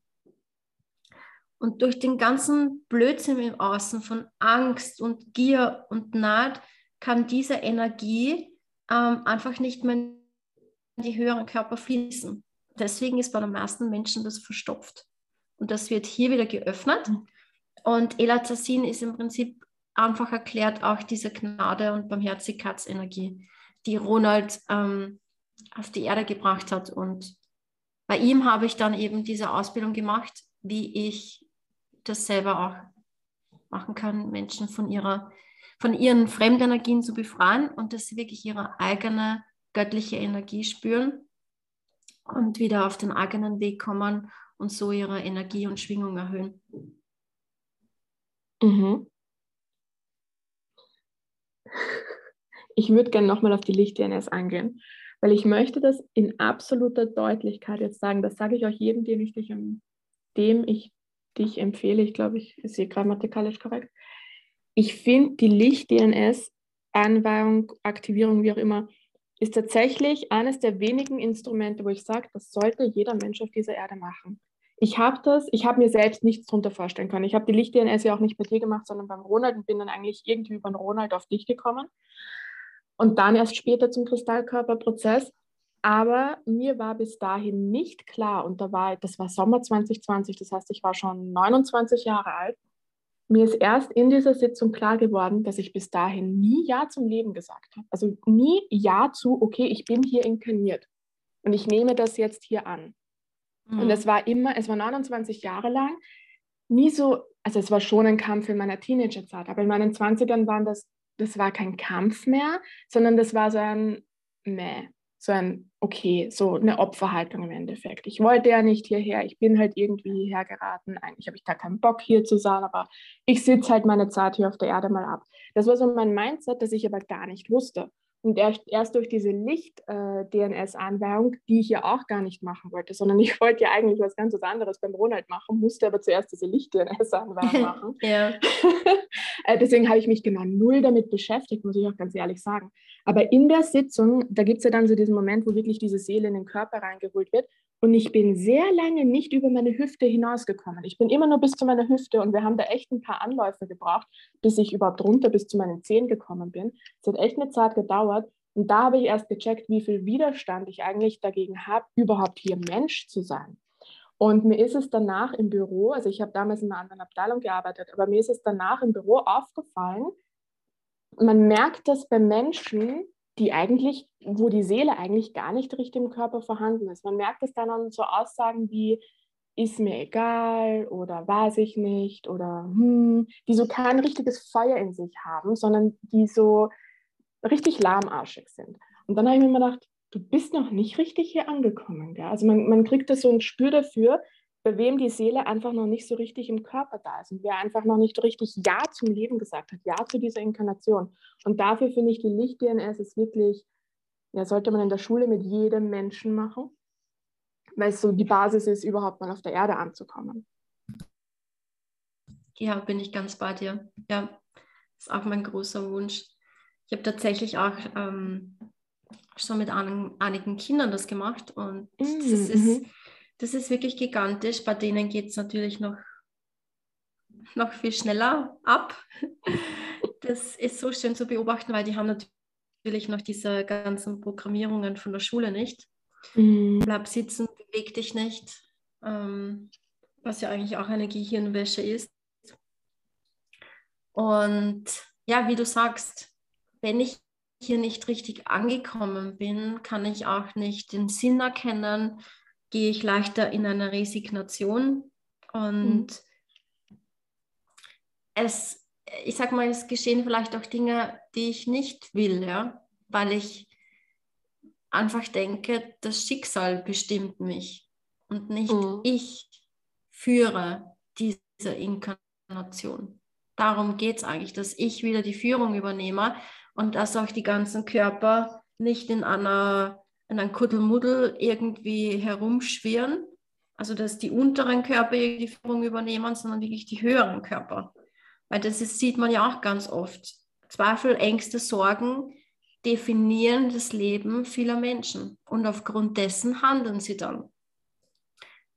Und durch den ganzen Blödsinn im Außen von Angst und Gier und Neid kann diese Energie ähm, einfach nicht mehr in die höheren Körper fließen. Deswegen ist bei den meisten Menschen das verstopft. Und das wird hier wieder geöffnet. Mhm. Und Elazazin ist im Prinzip einfach erklärt auch diese Gnade und Barmherzigkeitsenergie, die Ronald ähm, auf die Erde gebracht hat. Und bei ihm habe ich dann eben diese Ausbildung gemacht, wie ich das selber auch machen kann, Menschen von ihrer von ihren Fremdenergien zu befreien und dass sie wirklich ihre eigene göttliche Energie spüren und wieder auf den eigenen Weg kommen und so ihre Energie und Schwingung erhöhen. Mhm. Ich würde gerne nochmal auf die Licht-DNS eingehen, weil ich möchte das in absoluter Deutlichkeit jetzt sagen. Das sage ich euch jedem, dem ich dich, dem ich dich empfehle. Ich glaube, ich hier grammatikalisch korrekt. Ich finde, die Licht-DNS, Anweihung, Aktivierung, wie auch immer, ist tatsächlich eines der wenigen Instrumente, wo ich sage, das sollte jeder Mensch auf dieser Erde machen. Ich habe das, ich habe mir selbst nichts darunter vorstellen können. Ich habe die Licht-DNS ja auch nicht bei dir gemacht, sondern beim Ronald und bin dann eigentlich irgendwie über den Ronald auf dich gekommen. Und dann erst später zum Kristallkörperprozess. Aber mir war bis dahin nicht klar, und da war, das war Sommer 2020, das heißt, ich war schon 29 Jahre alt. Mir ist erst in dieser Sitzung klar geworden, dass ich bis dahin nie Ja zum Leben gesagt habe. Also nie Ja zu, okay, ich bin hier inkarniert und ich nehme das jetzt hier an. Mhm. Und es war immer, es war 29 Jahre lang, nie so, also es war schon ein Kampf in meiner Teenagerzeit, aber in meinen 20ern waren das, das war kein Kampf mehr, sondern das war so ein Meh, so ein Okay, so eine Opferhaltung im Endeffekt. Ich wollte ja nicht hierher, ich bin halt irgendwie hierher geraten. Eigentlich habe ich da keinen Bock hier zu sein, aber ich sitze halt meine Zeit hier auf der Erde mal ab. Das war so mein Mindset, das ich aber gar nicht wusste. Und erst durch diese Licht-DNS-Anweihung, äh, die ich ja auch gar nicht machen wollte, sondern ich wollte ja eigentlich was ganz anderes beim Ronald machen, musste aber zuerst diese Licht-DNS-Anweihung machen. Äh, deswegen habe ich mich genau null damit beschäftigt, muss ich auch ganz ehrlich sagen. Aber in der Sitzung, da gibt es ja dann so diesen Moment, wo wirklich diese Seele in den Körper reingeholt wird. Und ich bin sehr lange nicht über meine Hüfte hinausgekommen. Ich bin immer nur bis zu meiner Hüfte und wir haben da echt ein paar Anläufe gebraucht, bis ich überhaupt runter bis zu meinen Zehen gekommen bin. Es hat echt eine Zeit gedauert. Und da habe ich erst gecheckt, wie viel Widerstand ich eigentlich dagegen habe, überhaupt hier Mensch zu sein. Und mir ist es danach im Büro, also ich habe damals in einer anderen Abteilung gearbeitet, aber mir ist es danach im Büro aufgefallen, man merkt das bei Menschen, die eigentlich, wo die Seele eigentlich gar nicht richtig im Körper vorhanden ist. Man merkt es dann an so Aussagen wie, ist mir egal oder weiß ich nicht oder hm, die so kein richtiges Feuer in sich haben, sondern die so richtig lahmarschig sind. Und dann habe ich mir gedacht, du bist noch nicht richtig hier angekommen. Gell? Also man, man kriegt da so ein Spür dafür, bei wem die Seele einfach noch nicht so richtig im Körper da ist und wer einfach noch nicht richtig Ja zum Leben gesagt hat, Ja zu dieser Inkarnation. Und dafür finde ich, die Licht-DNS ist wirklich, ja, sollte man in der Schule mit jedem Menschen machen, weil es so die Basis ist, überhaupt mal auf der Erde anzukommen. Ja, bin ich ganz bei dir. Ja, ist auch mein großer Wunsch. Ich habe tatsächlich auch ähm, schon mit einigen Kindern das gemacht und mm, das ist mhm. Das ist wirklich gigantisch. Bei denen geht es natürlich noch, noch viel schneller ab. Das ist so schön zu beobachten, weil die haben natürlich noch diese ganzen Programmierungen von der Schule nicht. Mhm. Bleib sitzen, beweg dich nicht, ähm, was ja eigentlich auch eine Gehirnwäsche ist. Und ja, wie du sagst, wenn ich hier nicht richtig angekommen bin, kann ich auch nicht den Sinn erkennen, gehe ich leichter in eine Resignation und mhm. es, ich sag mal, es geschehen vielleicht auch Dinge, die ich nicht will, ja, weil ich einfach denke, das Schicksal bestimmt mich und nicht mhm. ich führe diese Inkarnation. Darum geht es eigentlich, dass ich wieder die Führung übernehme und dass auch die ganzen Körper nicht in einer in einem Kuddelmuddel irgendwie herumschwirren. Also dass die unteren Körper die Führung übernehmen, sondern wirklich die höheren Körper. Weil das ist, sieht man ja auch ganz oft. Zweifel, Ängste, Sorgen definieren das Leben vieler Menschen. Und aufgrund dessen handeln sie dann.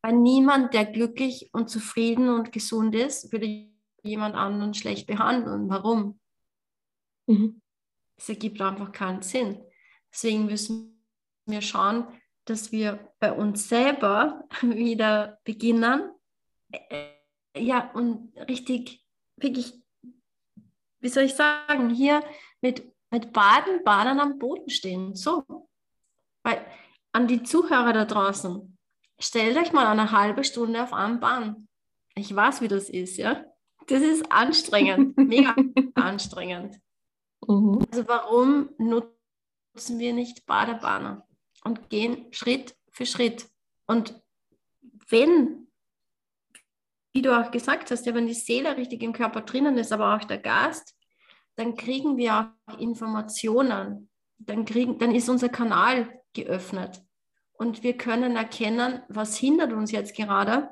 Weil niemand, der glücklich und zufrieden und gesund ist, würde jemand anderen schlecht behandeln. Warum? Mhm. Es ergibt einfach keinen Sinn. Deswegen müssen wir schauen, dass wir bei uns selber wieder beginnen, äh, ja, und richtig, wirklich, wie soll ich sagen, hier mit, mit Baden, Badern am Boden stehen. So. Weil an die Zuhörer da draußen, stellt euch mal eine halbe Stunde auf einen Bahn. Ich weiß, wie das ist, ja. Das ist anstrengend, mega anstrengend. Mhm. Also warum nutzen wir nicht Badebanner und gehen Schritt für Schritt? Und wenn, wie du auch gesagt hast, ja, wenn die Seele richtig im Körper drinnen ist, aber auch der Geist, dann kriegen wir auch Informationen. Dann, kriegen, dann ist unser Kanal geöffnet. Und wir können erkennen, was hindert uns jetzt gerade.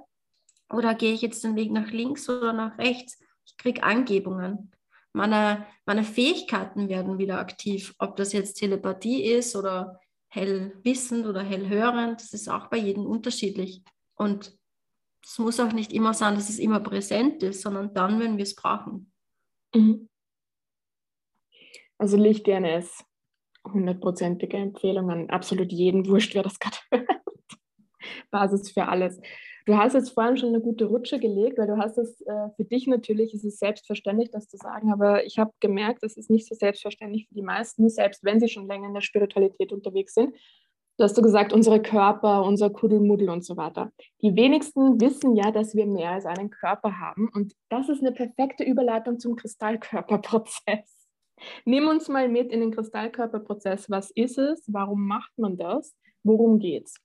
Oder gehe ich jetzt den Weg nach links oder nach rechts? Ich kriege Angebungen. Meine, meine Fähigkeiten werden wieder aktiv. Ob das jetzt Telepathie ist oder hellwissend oder hellhörend, das ist auch bei jedem unterschiedlich. Und es muss auch nicht immer sein, dass es immer präsent ist, sondern dann, wenn wir es brauchen. Mhm. Also Licht-DNS, hundertprozentige Empfehlung an absolut jeden, wurscht, wer das gerade hört. Basis für alles. Du hast jetzt vorhin schon eine gute Rutsche gelegt, weil du hast es äh, für dich natürlich, ist es selbstverständlich, das zu sagen, aber ich habe gemerkt, das ist nicht so selbstverständlich für die meisten, selbst wenn sie schon länger in der Spiritualität unterwegs sind. Du hast du gesagt, unsere Körper, unser Kuddelmuddel und so weiter. Die wenigsten wissen ja, dass wir mehr als einen Körper haben und das ist eine perfekte Überleitung zum Kristallkörperprozess. Nimm uns mal mit in den Kristallkörperprozess. Was ist es? Warum macht man das? Worum geht's?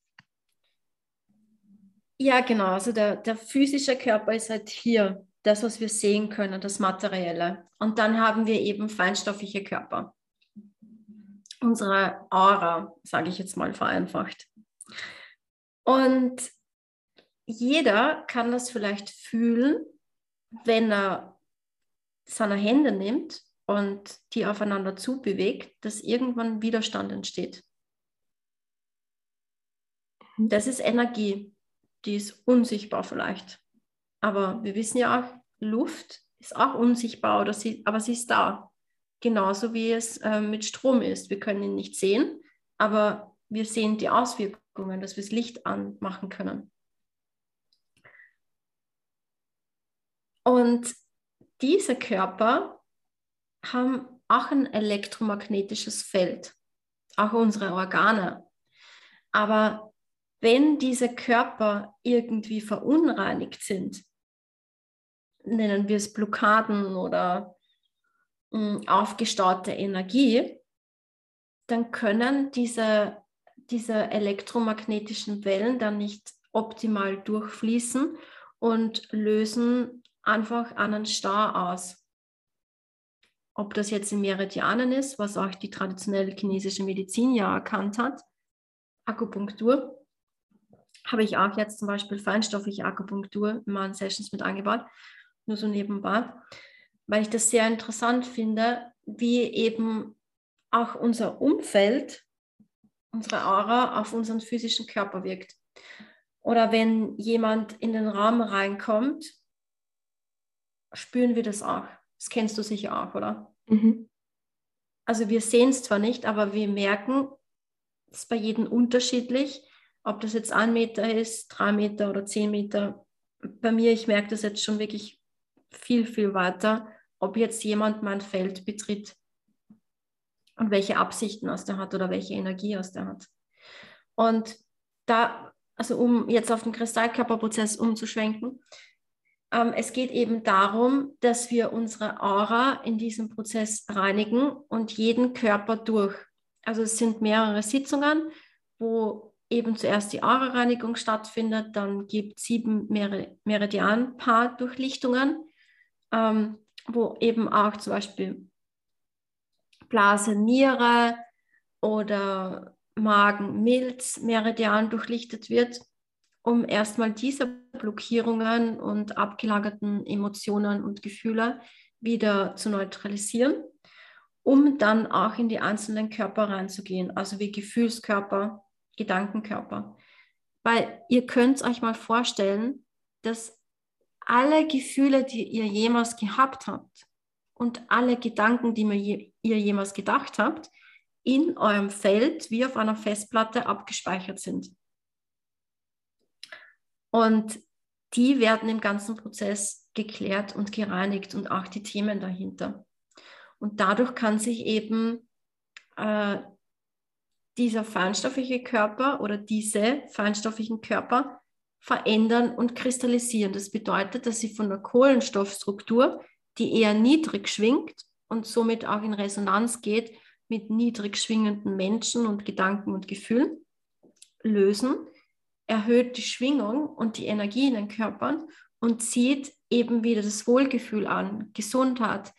Ja, genau. Also der, der physische Körper ist halt hier, das, was wir sehen können, das Materielle. Und dann haben wir eben feinstoffliche Körper. Unsere Aura, sage ich jetzt mal vereinfacht. Und jeder kann das vielleicht fühlen, wenn er seine Hände nimmt und die aufeinander zubewegt, dass irgendwann Widerstand entsteht. Das ist Energie die ist unsichtbar vielleicht. Aber wir wissen ja auch, Luft ist auch unsichtbar, oder sie, aber sie ist da. Genauso wie es äh, mit Strom ist. Wir können ihn nicht sehen, aber wir sehen die Auswirkungen, dass wir das Licht anmachen können. Und diese Körper haben auch ein elektromagnetisches Feld, auch unsere Organe. Aber wenn diese Körper irgendwie verunreinigt sind, nennen wir es Blockaden oder mh, hm, aufgestaute Energie, dann können diese, diese elektromagnetischen Wellen dann nicht optimal durchfließen und lösen einfach einen Stau aus. Ob das jetzt in Meridianen ist, was auch die traditionelle chinesische Medizin ja erkannt hat, Akupunktur, habe ich auch jetzt zum Beispiel feinstoffliche Akupunktur in meinen Sessions mit eingebaut, nur so nebenbei, weil ich das sehr interessant finde, wie eben auch unser Umfeld, unsere Aura auf unseren physischen Körper wirkt. Oder wenn jemand in den Raum reinkommt, spüren wir das auch. Das kennst du sicher auch, oder? Mhm. Also wir sehen es zwar nicht, aber wir merken, es ist bei jedem unterschiedlich, ob das jetzt ein Meter ist, drei Meter oder zehn Meter. Bei mir, ich merke das jetzt schon wirklich viel, viel weiter, ob jetzt jemand mein Feld betritt und welche Absichten aus der hat oder welche Energie aus der hat. Und da, also um jetzt auf den Kristallkörperprozess umzuschwenken, ähm, es geht eben darum, dass wir unsere Aura in diesem Prozess reinigen und jeden Körper durch. Also es sind mehrere Sitzungen, wo eben zuerst die Aura-Reinigung stattfindet, dann gibt es sieben Meridian-Paar-Durchlichtungen, ähm, wo eben auch zum Beispiel Blase, Niere oder Magen, Milz, Meridian durchlichtet wird, um erstmal diese Blockierungen und abgelagerten Emotionen und Gefühle wieder zu neutralisieren, um dann auch in die einzelnen Körper reinzugehen, also wie Gefühlskörper, Gedankenkörper. Weil ihr könnt euch mal vorstellen, dass alle Gefühle, die ihr jemals gehabt habt und alle Gedanken, die ihr jemals gedacht habt, in eurem Feld wie auf einer Festplatte abgespeichert sind. Und die werden im ganzen Prozess geklärt und gereinigt und auch die Themen dahinter. Und dadurch kann sich eben äh, dieser feinstoffliche Körper oder diese feinstofflichen Körper verändern und kristallisieren. Das bedeutet, dass sie von der Kohlenstoffstruktur, die eher niedrig schwingt und somit auch in Resonanz geht mit niedrig schwingenden Menschen und Gedanken und Gefühlen, lösen, erhöht die Schwingung und die Energie in den Körpern und zieht eben wieder das Wohlgefühl an, Gesundheit,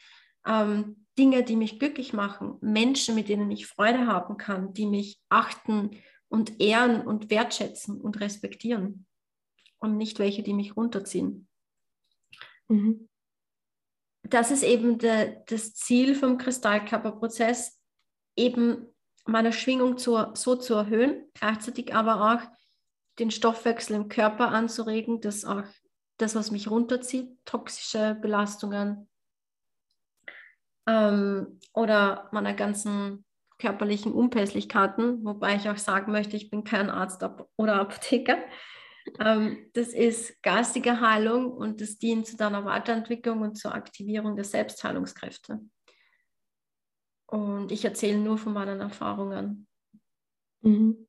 ähm, Dinge, die mich glücklich machen, Menschen, mit denen ich Freude haben kann, die mich achten und ehren und wertschätzen und respektieren und nicht welche, die mich runterziehen. Mhm. Das ist eben de, das Ziel vom Kristallkörperprozess, eben meine Schwingung zu, so zu erhöhen, gleichzeitig aber auch den Stoffwechsel im Körper anzuregen, dass auch das, was mich runterzieht, toxische Belastungen ähm, oder meine ganzen körperlichen Unpässlichkeiten, wobei ich auch sagen möchte, ich bin kein Arzt oder Apotheker, ähm, das ist geistige Heilung und das dient zu deiner Weiterentwicklung und zur Aktivierung der Selbstheilungskräfte. Und ich erzähle nur von meinen Erfahrungen. Mhm.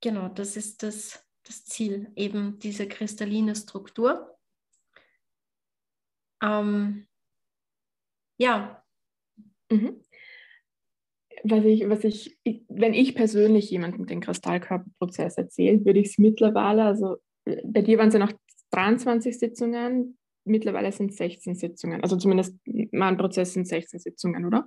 Genau, das ist das, das Ziel, eben diese kristalline Struktur. Ähm, ja. Mhm was ich, was ich, wenn ich persönlich jemandem den Kristallkörperprozess erzähle, würde ich es mittlerweile, also bei dir waren es ja noch 23 Sitzungen, mittlerweile sind es 16 Sitzungen. Also zumindest mein Prozess sind 16 Sitzungen, oder?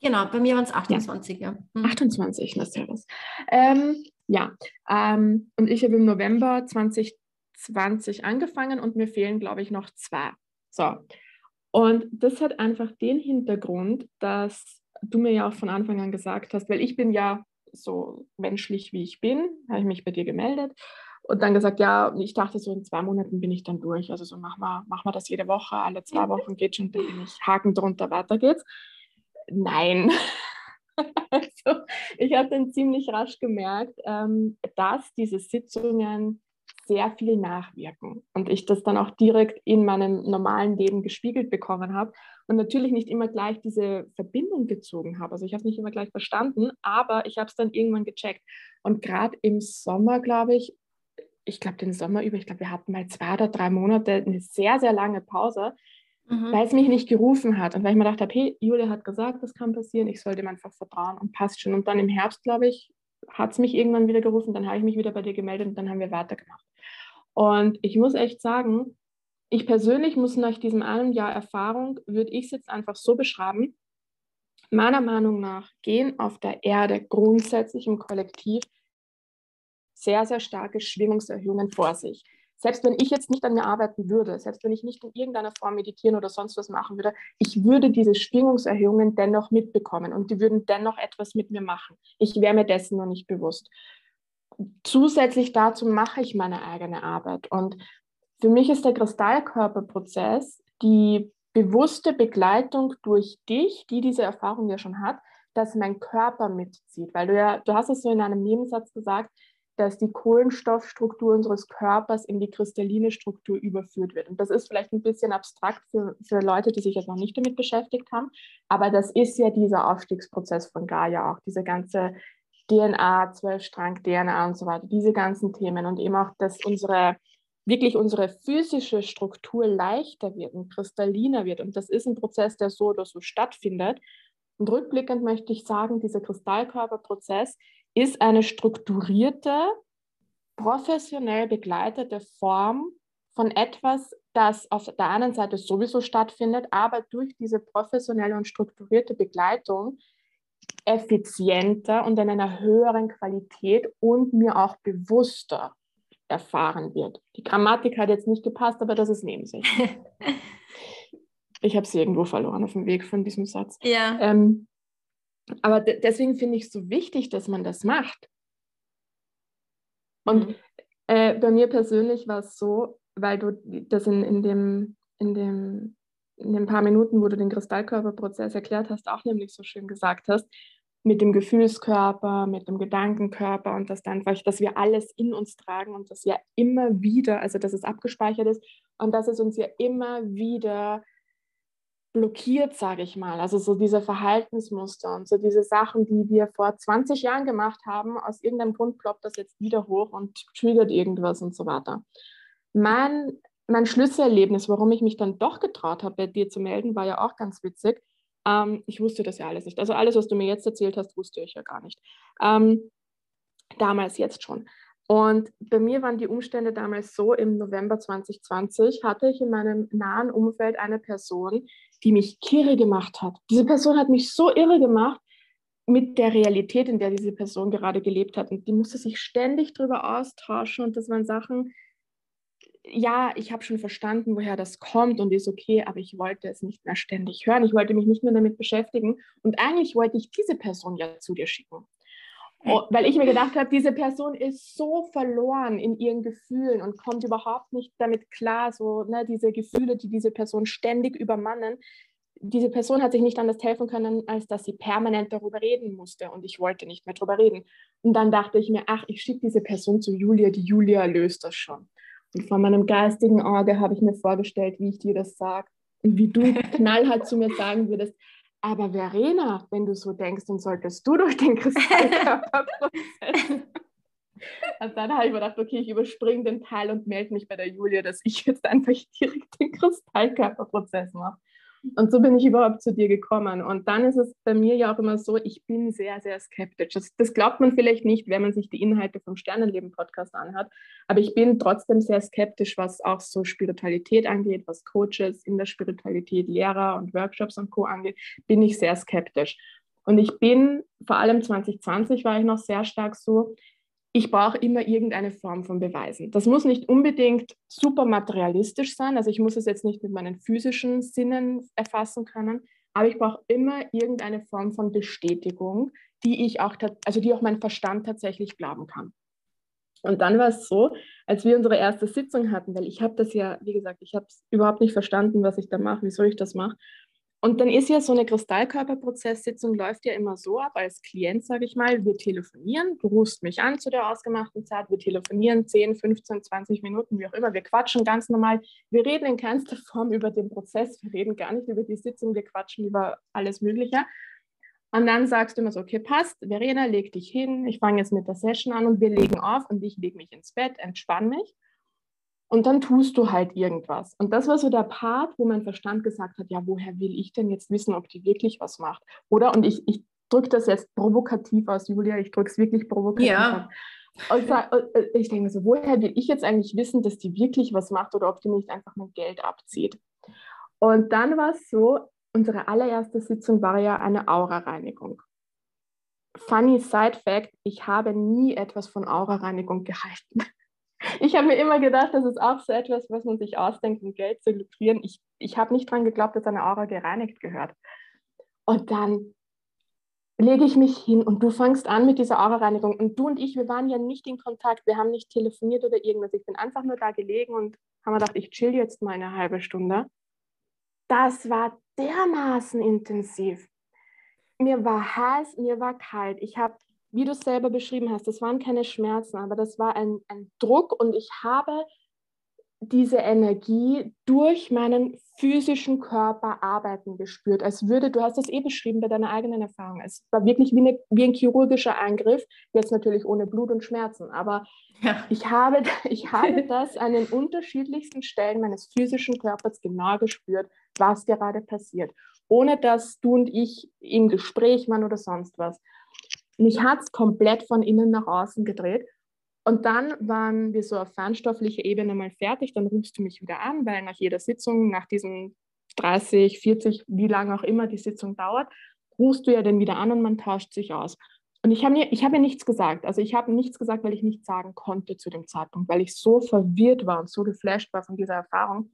Genau, bei mir waren es 28, ja. ja. Mhm. 28, na servus. Ähm, ja, ähm, und ich habe im November 2020 angefangen und mir fehlen, glaube ich, noch zwei. So. Und das hat einfach den Hintergrund, dass du mir ja auch von Anfang an gesagt hast, weil ich bin ja so menschlich, wie ich bin, habe ich mich bei dir gemeldet und dann gesagt, ja, ich dachte so in zwei Monaten bin ich dann durch. Also so machen wir, machen wir das jede Woche, alle zwei Wochen geht schon, dann bin ich Haken drunter, weiter geht's. Nein. also, ich habe dann ziemlich rasch gemerkt, ähm, dass diese Sitzungen sehr viel nachwirken und ich das dann auch direkt in meinem normalen Leben gespiegelt bekommen habe und natürlich nicht immer gleich diese Verbindung gezogen habe. Also ich habe es nicht immer gleich verstanden, aber ich habe es dann irgendwann gecheckt. Und gerade im Sommer, glaube ich, ich glaube den Sommer über, ich glaube, wir hatten mal zwei oder drei Monate eine sehr, sehr lange Pause, mhm. weil es mich nicht gerufen hat. Und weil ich mir gedacht habe, hey, Julia hat gesagt, das kann passieren, ich sollte ihm einfach vertrauen und passt schon. Und dann im Herbst, glaube ich, hat es mich irgendwann wieder gerufen, dann habe ich mich wieder bei dir gemeldet und dann haben wir weitergemacht. Und ich muss echt sagen, ich persönlich muss nach diesem einen Jahr Erfahrung, würde ich es jetzt einfach so beschreiben, meiner Meinung nach gehen auf der Erde grundsätzlich im Kollektiv sehr, sehr starke Schwingungserhöhungen vor sich. Selbst wenn ich jetzt nicht an mir arbeiten würde, selbst wenn ich nicht in irgendeiner Form meditieren oder sonst was machen würde, ich würde diese Schwingungserhöhungen dennoch mitbekommen und die würden dennoch etwas mit mir machen. Ich wäre mir dessen noch nicht bewusst. Zusätzlich dazu mache ich meine eigene Arbeit und für mich ist der Kristallkörperprozess die bewusste Begleitung durch dich, die diese Erfahrung ja schon hat, dass mein Körper mitzieht. Weil du ja, du hast es so in einem Nebensatz gesagt, dass die Kohlenstoffstruktur unseres Körpers in die kristalline Struktur überführt wird. Und das ist vielleicht ein bisschen abstrakt für, für Leute, die sich jetzt noch nicht damit beschäftigt haben, aber das ist ja dieser Aufstiegsprozess von Gaia auch, diese ganze DNA, Zwölfstrang, DNA und so weiter, diese ganzen Themen und eben auch, dass unsere wirklich unsere physische Struktur leichter wird und kristalliner wird. Und das ist ein Prozess, der so oder so stattfindet. Und rückblickend möchte ich sagen, dieser Kristallkörperprozess ist eine strukturierte, professionell begleitete Form von etwas, das auf der einen Seite sowieso stattfindet, aber durch diese professionelle und strukturierte Begleitung effizienter und in einer höheren Qualität und mir auch bewusster erfahren wird. Die Grammatik hat jetzt nicht gepasst, aber das ist neben sich. ich habe sie irgendwo verloren auf dem Weg von diesem Satz. Ja. Ähm, aber deswegen finde ich es so wichtig, dass man das macht. Und mhm. äh, bei mir persönlich war es so, weil du das in, in, dem, in, dem, in den paar Minuten, wo du den Kristallkörperprozess erklärt hast, auch nämlich so schön gesagt hast, mit dem Gefühlskörper, mit dem Gedankenkörper und das einfach, dass wir alles in uns tragen und dass wir immer wieder, also dass es abgespeichert ist und dass es uns ja immer wieder blockiert, sage ich mal. Also so diese Verhaltensmuster und so diese Sachen, die wir vor 20 Jahren gemacht haben, aus irgendeinem Grund ploppt das jetzt wieder hoch und triggert irgendwas und so weiter. Mein, mein Schlüsselerlebnis, warum ich mich dann doch getraut habe, bei dir zu melden, war ja auch ganz witzig. Ähm, ich wusste das ja alles nicht. Also alles, was du mir jetzt erzählt hast, wusste ich ja gar nicht. Ähm, damals jetzt schon. Und bei mir waren die Umstände damals so, im November 2020 hatte ich in meinem nahen Umfeld eine Person, die mich kirre gemacht hat. Diese Person hat mich so irre gemacht mit der Realität, in der diese Person gerade gelebt hat. Und die musste sich ständig darüber austauschen. Und das waren Sachen, ja, ich habe schon verstanden, woher das kommt und ist okay, aber ich wollte es nicht mehr ständig hören. Ich wollte mich nicht mehr damit beschäftigen. Und eigentlich wollte ich diese Person ja zu dir schicken. Oh, weil ich mir gedacht habe, diese Person ist so verloren in ihren Gefühlen und kommt überhaupt nicht damit klar, so ne, diese Gefühle, die diese Person ständig übermannen. Diese Person hat sich nicht anders helfen können, als dass sie permanent darüber reden musste und ich wollte nicht mehr darüber reden. Und dann dachte ich mir, ach, ich schicke diese Person zu Julia, die Julia löst das schon. Und von meinem geistigen Auge habe ich mir vorgestellt, wie ich dir das sage und wie du knallhart zu mir sagen würdest, aber Verena, wenn du so denkst, dann solltest du durch den Kristallkörperprozess. Und dann habe ich mir gedacht, okay, ich überspringe den Teil und melde mich bei der Julia, dass ich jetzt einfach direkt den Kristallkörperprozess mache. Und so bin ich überhaupt zu dir gekommen. Und dann ist es bei mir ja auch immer so, ich bin sehr, sehr skeptisch. Das, das glaubt man vielleicht nicht, wenn man sich die Inhalte vom Sternenleben-Podcast anhört. Aber ich bin trotzdem sehr skeptisch, was auch so Spiritualität angeht, was Coaches in der Spiritualität, Lehrer und Workshops und Co. angeht, bin ich sehr skeptisch. Und ich bin, vor allem 2020 war ich noch sehr stark so, ich brauche immer irgendeine Form von Beweisen. Das muss nicht unbedingt super materialistisch sein, also ich muss es jetzt nicht mit meinen physischen Sinnen erfassen können, aber ich brauche immer irgendeine Form von Bestätigung, die ich auch, also die auch mein Verstand tatsächlich glauben kann. Und dann war es so, als wir unsere erste Sitzung hatten, weil ich habe das ja, wie gesagt, ich habe es überhaupt nicht verstanden, was ich da mache, wieso ich das mache. Und dann ist ja so eine Kristallkörperprozesssitzung läuft ja immer so ab, als Klient, sage ich mal, wir telefonieren, du rufst mich an zu der ausgemachten Zeit, wir telefonieren 10, 15, 20 Minuten, wie auch immer, wir quatschen ganz normal, wir reden in keinster Form über den Prozess, wir reden gar nicht über die Sitzung, wir quatschen über alles Mögliche. Und dann sagst du immer so, okay, passt, Verena, leg dich hin, ich fange jetzt mit der Session an und wir legen auf und ich lege mich ins Bett, entspann mich. Und dann tust du halt irgendwas. Und das war so der Part, wo mein Verstand gesagt hat, ja, woher will ich denn jetzt wissen, ob die wirklich was macht? Oder? Und ich, ich drücke das jetzt provokativ aus, Julia, ich drücke es wirklich provokativ ja. aus. Und äh, ich denke mir so, woher will ich jetzt eigentlich wissen, dass die wirklich was macht oder ob die nicht einfach mein Geld abzieht? Und dann war es so, unsere allererste Sitzung war ja eine Aura-Reinigung. Funny Side Fact, ich habe nie etwas von Aura-Reinigung gehalten. Ich habe mir immer gedacht, das ist auch so etwas, was man sich ausdenkt, um Geld zu lukrieren. Ich, ich habe nicht daran geglaubt, dass eine Aura gereinigt gehört. Und dann lege ich mich hin und du fängst an mit dieser Aura-Reinigung. Und du und ich, wir waren ja nicht in Kontakt, wir haben nicht telefoniert oder irgendwas. Ich bin einfach nur da gelegen und habe mir gedacht, ich chill jetzt mal eine halbe Stunde. Das war dermaßen intensiv. Mir war heiß, mir war kalt. Ich habe wie du es selber beschrieben hast, das waren keine Schmerzen, aber das war ein, ein Druck und ich habe diese Energie durch meinen physischen Körper arbeiten gespürt, als würde, du hast das eh beschrieben bei deiner eigenen Erfahrung, es war wirklich wie, eine, wie ein chirurgischer Eingriff, jetzt natürlich ohne Blut und Schmerzen, aber ja. ich, habe, ich habe das an den unterschiedlichsten Stellen meines physischen Körpers genau gespürt, was gerade passiert, ohne dass du und ich im Gespräch waren oder sonst was. Mich hat es komplett von innen nach außen gedreht. Und dann waren wir so auf fernstofflicher Ebene mal fertig. Dann rufst du mich wieder an, weil nach jeder Sitzung, nach diesen 30, 40, wie lange auch immer die Sitzung dauert, rufst du ja dann wieder an und man tauscht sich aus. Und ich habe mir, hab mir nichts gesagt. Also ich habe nichts gesagt, weil ich nichts sagen konnte zu dem Zeitpunkt, weil ich so verwirrt war und so geflasht war von dieser Erfahrung.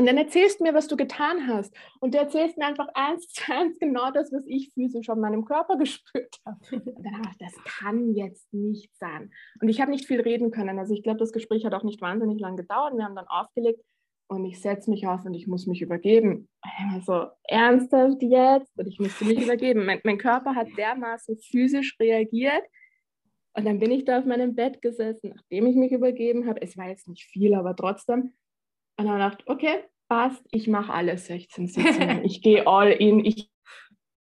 Und dann erzählst du mir, was du getan hast. Und du erzählst mir einfach eins zu eins genau das, was ich physisch an meinem Körper gespürt habe. Und dann habe ich das kann jetzt nicht sein. Und ich habe nicht viel reden können. Also ich glaube, das Gespräch hat auch nicht wahnsinnig lang gedauert. Wir haben dann aufgelegt und ich setze mich auf und ich muss mich übergeben. Also ernsthaft jetzt? Und ich musste mich übergeben. Mein, mein Körper hat dermaßen physisch reagiert. Und dann bin ich da auf meinem Bett gesessen, nachdem ich mich übergeben habe. Es war jetzt nicht viel, aber trotzdem. Und dann dachte ich, okay, passt, ich mache alle 16 Sitzungen. ich gehe all in. Ich,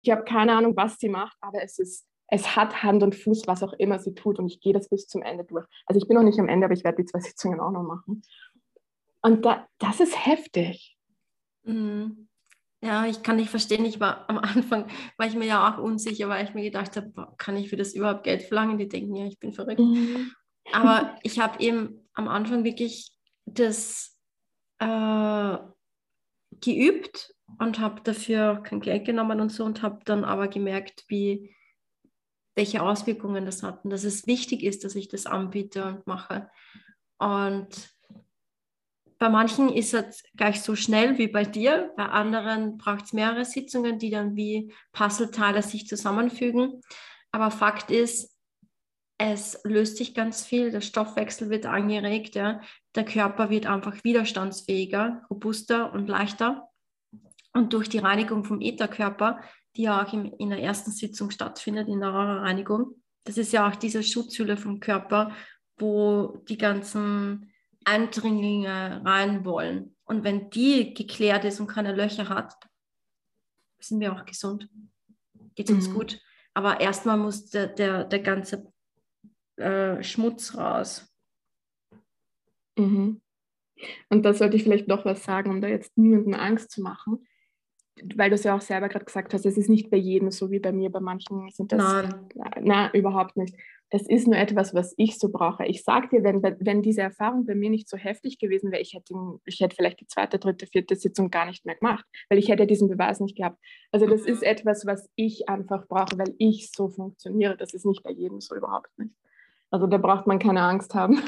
ich habe keine Ahnung, was sie macht, aber es ist, es hat Hand und Fuß, was auch immer sie tut und ich gehe das bis zum Ende durch. Also ich bin noch nicht am Ende, aber ich werde die zwei Sitzungen auch noch machen. Und da, das ist heftig. Mhm. Ja, ich kann nicht verstehen. Ich war am Anfang, war ich mir ja auch unsicher, weil ich mir gedacht habe, kann ich für das überhaupt Geld verlangen? Die denken ja, ich bin verrückt. Mhm. Aber ich habe eben am Anfang wirklich das äh, geübt und habe dafür kein Geld genommen und so und habe dann aber gemerkt, wie welche Auswirkungen das hat und dass es wichtig ist, dass ich das anbiete und mache. Und bei manchen ist es gleich so schnell wie bei dir, bei anderen braucht es mehrere Sitzungen, die dann wie Puzzleteile sich zusammenfügen. Aber Fakt ist, es löst sich ganz viel, der Stoffwechsel wird angeregt, ja. Der Körper wird einfach widerstandsfähiger, robuster und leichter. Und durch die Reinigung vom Ätherkörper, die ja auch in der ersten Sitzung stattfindet, in der Reinigung, das ist ja auch diese Schutzhülle vom Körper, wo die ganzen Eindringlinge rein wollen. Und wenn die geklärt ist und keine Löcher hat, sind wir auch gesund. Geht uns mhm. gut. Aber erstmal muss der, der, der ganze äh, Schmutz raus. Mhm. Und da sollte ich vielleicht noch was sagen, um da jetzt niemandem Angst zu machen. Weil du es ja auch selber gerade gesagt hast, es ist nicht bei jedem so wie bei mir, bei manchen sind das. Nein. Na, überhaupt nicht das ist nur etwas, was ich so brauche. Ich sage dir, wenn, wenn diese Erfahrung bei mir nicht so heftig gewesen wäre, ich hätte, ich hätte vielleicht die zweite, dritte, vierte Sitzung gar nicht mehr gemacht, weil ich hätte diesen Beweis nicht gehabt. Also das ist etwas, was ich einfach brauche, weil ich so funktioniere. Das ist nicht bei jedem so überhaupt nicht. Also da braucht man keine Angst haben.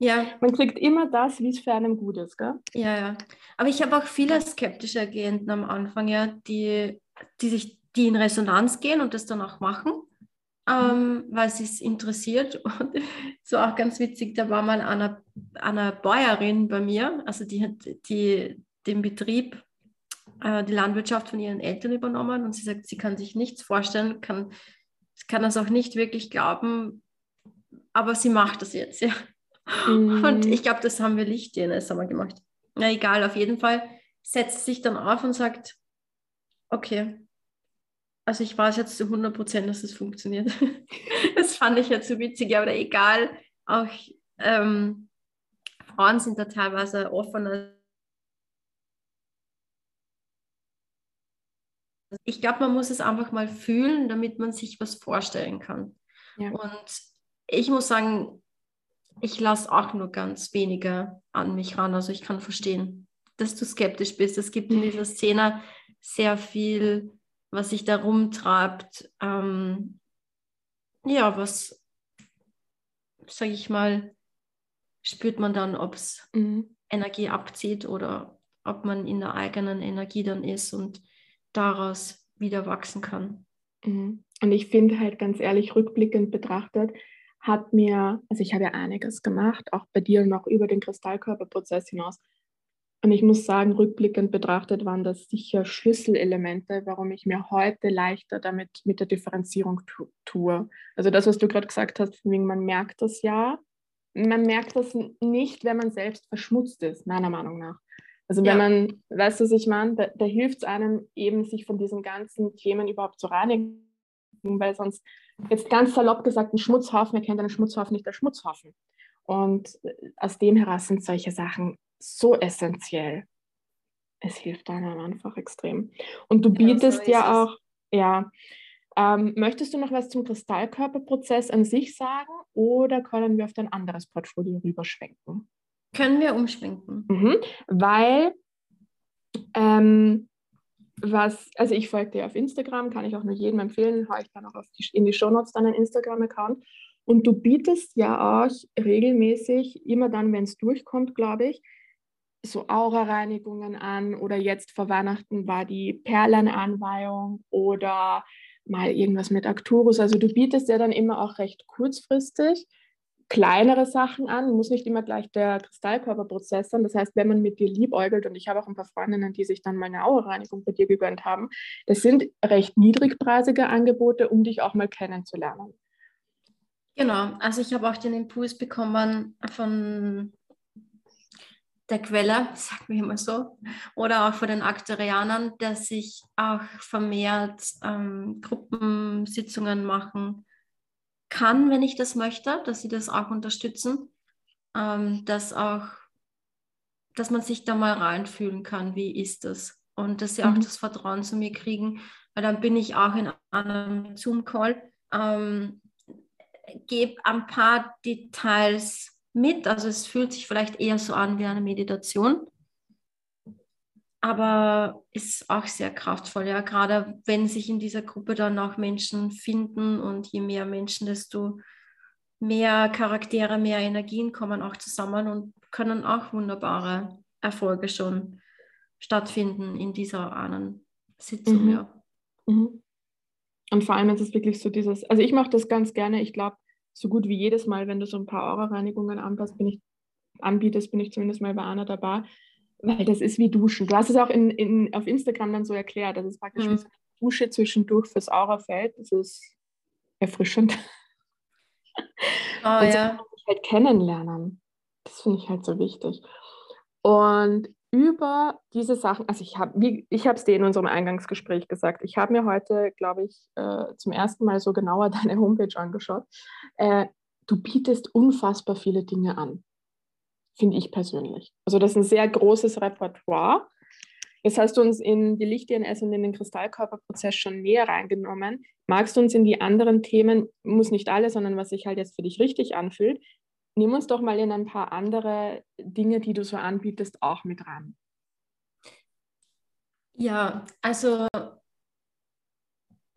Ja. Man kriegt immer das, wie es für einen gut ist, gell? Ja, ja. Aber ich habe auch viele skeptische Klienten am Anfang, ja, die, die sich die in Resonanz gehen und das dann auch machen ähm, weil sie es interessiert. Und so auch ganz witzig, da war mal eine, eine Bäuerin bei mir, also die hat die, den Betrieb, äh, die Landwirtschaft von ihren Eltern übernommen und sie sagt, sie kann sich nichts vorstellen, kann, kann das auch nicht wirklich glauben, aber sie macht das jetzt, ja. Mhm. Und ich glaube, das haben wir Licht-DNS haben gemacht. Na egal, auf jeden Fall setzt sich dann auf und sagt, okay, also ich weiß jetzt zu 100 Prozent, dass es funktioniert. das fand ich jetzt so witzig, aber egal. Auch ähm, Frauen sind da teilweise offener. Ich glaube, man muss es einfach mal fühlen, damit man sich was vorstellen kann. Ja. Und ich muss sagen, ich lasse auch nur ganz wenige an mich ran. Also ich kann verstehen, dass du skeptisch bist. Es gibt in dieser Szene sehr viel was sich da rumtreibt, ähm, ja, was, sage ich mal, spürt man dann, ob es mhm. Energie abzieht oder ob man in der eigenen Energie dann ist und daraus wieder wachsen kann. Mhm. Und ich finde halt ganz ehrlich, rückblickend betrachtet, hat mir, also ich habe ja einiges gemacht, auch bei dir noch über den Kristallkörperprozess hinaus, und ich muss sagen, rückblickend betrachtet waren das sicher Schlüsselelemente, warum ich mir heute leichter damit mit der Differenzierung tu tue. Also das, was du gerade gesagt hast, man merkt das ja. Man merkt das nicht, wenn man selbst verschmutzt ist, meiner Meinung nach. Also wenn ja. man, weißt du, was ich meine, da, da hilft es einem eben, sich von diesen ganzen Themen überhaupt zu reinigen, weil sonst, jetzt ganz salopp gesagt, ein Schmutzhaufen erkennt einen Schmutzhaufen nicht als Schmutzhaufen. Und aus dem heraus sind solche Sachen so essentiell. Es hilft einem einfach extrem. Und du bietest ja, so ja auch, ja, ähm, möchtest du noch was zum Kristallkörperprozess an sich sagen oder können wir auf dein anderes Portfolio rüberschwenken? Können wir umschwenken. Mhm, weil, ähm, was, also ich folge dir auf Instagram, kann ich auch nur jedem empfehlen, haue ich dann auch die, in die Shownotes deinen Instagram-Account. Und du bietest ja auch regelmäßig, immer dann, wenn es durchkommt, glaube ich, so Aura-Reinigungen an oder jetzt vor Weihnachten war die Perlenanweihung oder mal irgendwas mit Arcturus. Also du bietest ja dann immer auch recht kurzfristig kleinere Sachen an, muss nicht immer gleich der Kristallkörperprozess sein. Das heißt, wenn man mit dir liebäugelt, und ich habe auch ein paar Freundinnen, die sich dann mal eine Aura-Reinigung bei dir gegönnt haben, das sind recht niedrigpreisige Angebote, um dich auch mal kennenzulernen. Genau, also ich habe auch den Impuls bekommen von der Quelle, sagen wir mal so, oder auch von den Aktorianern, dass ich auch vermehrt ähm, Gruppensitzungen machen kann, wenn ich das möchte, dass sie das auch unterstützen, ähm, dass auch, dass man sich da mal reinfühlen kann, wie ist das? Und dass sie mhm. auch das Vertrauen zu mir kriegen, weil dann bin ich auch in einem Zoom-Call, ähm, gebe ein paar Details mit, also es fühlt sich vielleicht eher so an wie eine Meditation, aber ist auch sehr kraftvoll, ja, gerade wenn sich in dieser Gruppe dann auch Menschen finden und je mehr Menschen, desto mehr Charaktere, mehr Energien kommen auch zusammen und können auch wunderbare Erfolge schon stattfinden in dieser einen Sitzung, mhm. ja. Mhm. Und vor allem ist es wirklich so dieses, also ich mache das ganz gerne, ich glaube, so gut wie jedes Mal, wenn du so ein paar Aura-Reinigungen anpasst, bin ich, anbietest, bin ich zumindest mal bei einer dabei, weil das ist wie Duschen. Du hast es auch in, in, auf Instagram dann so erklärt, das ist praktisch mhm. wie so eine Dusche zwischendurch fürs Aurafeld, das ist erfrischend. Oh, und so ja. man sich halt kennenlernen. Das finde ich halt so wichtig. Und über diese Sachen, also ich habe ich es dir in unserem Eingangsgespräch gesagt, ich habe mir heute, glaube ich, äh, zum ersten Mal so genauer deine Homepage angeschaut. Äh, du bietest unfassbar viele Dinge an, finde ich persönlich. Also das ist ein sehr großes Repertoire. Jetzt hast du uns in die Licht-DNS und in den Kristallkörperprozess schon näher reingenommen. Magst du uns in die anderen Themen, muss nicht alle, sondern was sich halt jetzt für dich richtig anfühlt, nimm uns doch mal in ein paar andere Dinge, die du so anbietest, auch mit rein. Ja, also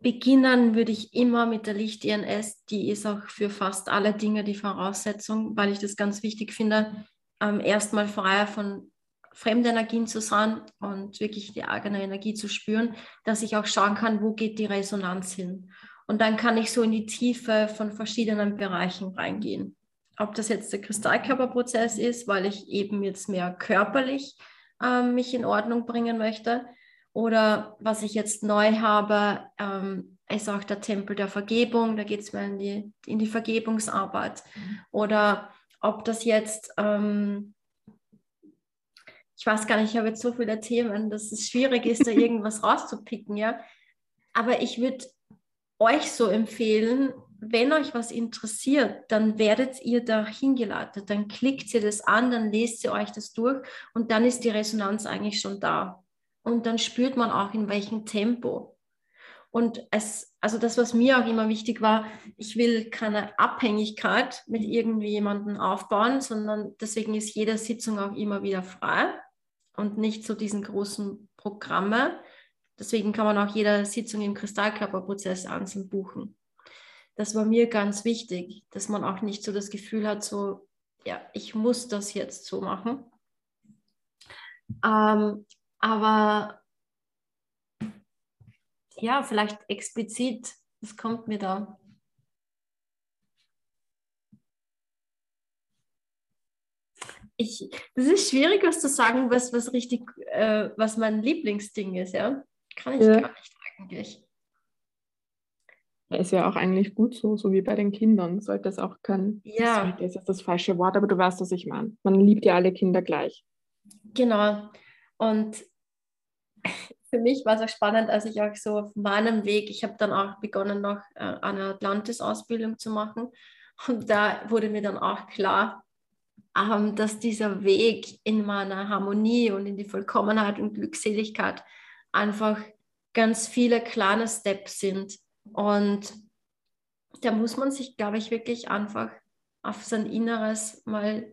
beginnen würde ich immer mit der Licht-INS. Die ist auch für fast alle Dinge die Voraussetzung, weil ich das ganz wichtig finde, ähm, erstmal freier von fremden Energien zu sein und wirklich die eigene Energie zu spüren, dass ich auch schauen kann, wo geht die Resonanz hin. Und dann kann ich so in die Tiefe von verschiedenen Bereichen reingehen ob das jetzt der Kristallkörperprozess ist, weil ich eben jetzt mehr körperlich ähm, mich in Ordnung bringen möchte. Oder was ich jetzt neu habe, ähm, ist auch der Tempel der Vergebung. Da geht es mir in die, in die Vergebungsarbeit. Mhm. Oder ob das jetzt, ähm, ich weiß gar nicht, ich habe jetzt so viele Themen, dass es schwierig ist, da irgendwas rauszupicken, ja. Aber ich würde euch so empfehlen, wenn euch was interessiert, dann werdet ihr da hingeleitet, dann klickt ihr das an, dann lest ihr euch das durch und dann ist die Resonanz eigentlich schon da. Und dann spürt man auch, in welchem Tempo. Und es, also das, was mir auch immer wichtig war, ich will keine Abhängigkeit mit irgendwie jemandem aufbauen, sondern deswegen ist jede Sitzung auch immer wieder frei und nicht so diesen großen Programme. Deswegen kann man auch jede Sitzung im Kristallkörperprozess einzeln buchen das war mir ganz wichtig, dass man auch nicht so das Gefühl hat, so, ja, ich muss das jetzt so machen. Ähm, aber ja, vielleicht explizit, was kommt mir da? Ich, das ist schwierig, was zu sagen, was, was richtig, äh, was mein Lieblingsding ist, ja. Kann ich ja. gar nicht eigentlich. Ist ja auch eigentlich gut so, so wie bei den Kindern. Sollte es auch kein, ja. das ist das falsche Wort, aber du weißt, was ich meine. Man liebt ja alle Kinder gleich. Genau. Und für mich war es auch spannend, als ich auch so auf meinem Weg, ich habe dann auch begonnen, noch äh, eine Atlantis-Ausbildung zu machen. Und da wurde mir dann auch klar, ähm, dass dieser Weg in meiner Harmonie und in die Vollkommenheit und Glückseligkeit einfach ganz viele kleine Steps sind, und da muss man sich, glaube ich, wirklich einfach auf sein Inneres mal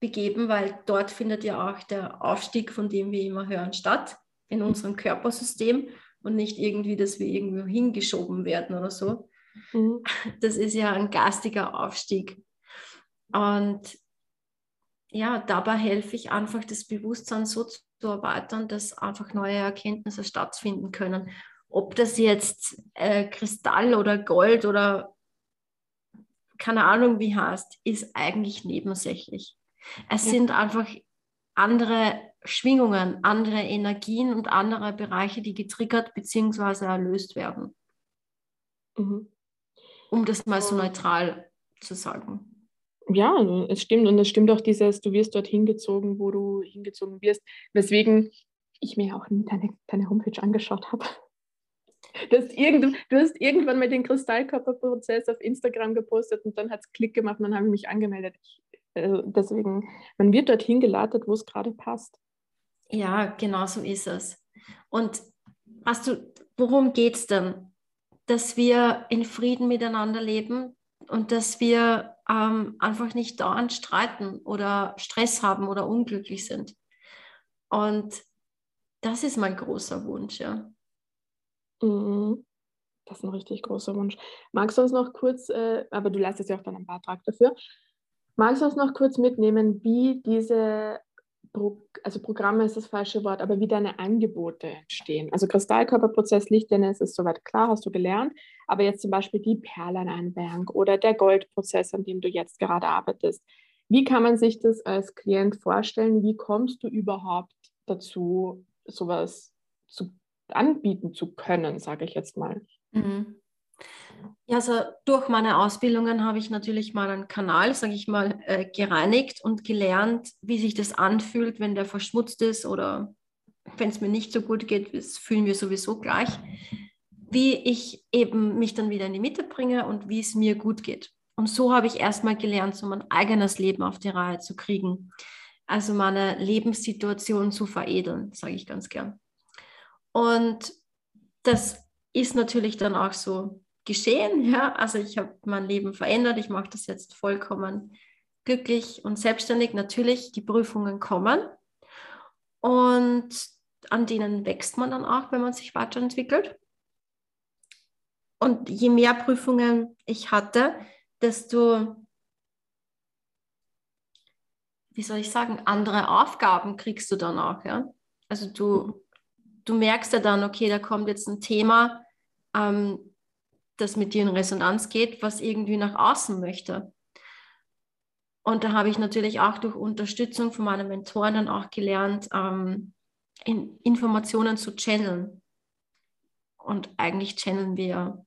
begeben, weil dort findet ja auch der Aufstieg, von dem wir immer hören, statt, in unserem Körpersystem und nicht irgendwie, dass wir irgendwo hingeschoben werden oder so. Mhm. Das ist ja ein geistiger Aufstieg. Und ja, dabei helfe ich einfach, das Bewusstsein so zu erweitern, dass einfach neue Erkenntnisse stattfinden können ob das jetzt äh, Kristall oder Gold oder keine Ahnung wie heißt, ist eigentlich nebensächlich. Es ja. sind einfach andere Schwingungen, andere Energien und andere Bereiche, die getriggert bzw. erlöst werden. Mhm. Um das mal so neutral zu sagen. Ja, also es stimmt. Und es stimmt auch dieses, du wirst dort hingezogen, wo du hingezogen wirst. Weswegen ich mir auch nie deine, deine Homepage angeschaut habe. Du hast, irgend, du hast irgendwann mal den Kristallkörperprozess auf Instagram gepostet und dann hat es Klick gemacht und dann habe ich mich angemeldet. Ich, also deswegen, man wird dorthin geleitet, wo es gerade passt. Ja, genau so ist es. Und hast du, worum geht es denn? Dass wir in Frieden miteinander leben und dass wir ähm, einfach nicht dauernd streiten oder Stress haben oder unglücklich sind. Und das ist mein großer Wunsch, ja. Mhm. Das ist ein richtig großer Wunsch. Magst du uns noch kurz, äh, aber du leistest ja auch dann einen Beitrag dafür, magst du uns noch kurz mitnehmen, wie diese, also Programme ist das falsche Wort, aber wie deine Angebote entstehen? Also Kristallkörperprozess, Lichtdinnes ist soweit klar, hast du gelernt, aber jetzt zum Beispiel die Perleneinbank oder der Goldprozess, an dem du jetzt gerade arbeitest. Wie kann man sich das als Klient vorstellen? Wie kommst du überhaupt dazu, sowas zu anbieten zu können, sage ich jetzt mal. Mhm. Ja, also durch meine Ausbildungen habe ich natürlich mal einen Kanal, sage ich mal, äh, gereinigt und gelernt, wie sich das anfühlt, wenn der verschmutzt ist oder wenn es mir nicht so gut geht, das fühlen wir sowieso gleich, wie ich eben mich dann wieder in die Mitte bringe und wie es mir gut geht. Und so habe ich erstmal gelernt, so mein eigenes Leben auf die Reihe zu kriegen. Also meine Lebenssituation zu veredeln, sage ich ganz gern. Und das ist natürlich dann auch so geschehen. Ja? Also ich habe mein Leben verändert. Ich mache das jetzt vollkommen glücklich und selbstständig. Natürlich, die Prüfungen kommen und an denen wächst man dann auch, wenn man sich weiterentwickelt. Und je mehr Prüfungen ich hatte, desto, wie soll ich sagen, andere Aufgaben kriegst du dann auch. Ja? Also du du merkst ja dann, okay, da kommt jetzt ein Thema, ähm, das mit dir in Resonanz geht, was irgendwie nach außen möchte. Und da habe ich natürlich auch durch Unterstützung von meinen Mentoren dann auch gelernt, ähm, in Informationen zu channeln. Und eigentlich channeln wir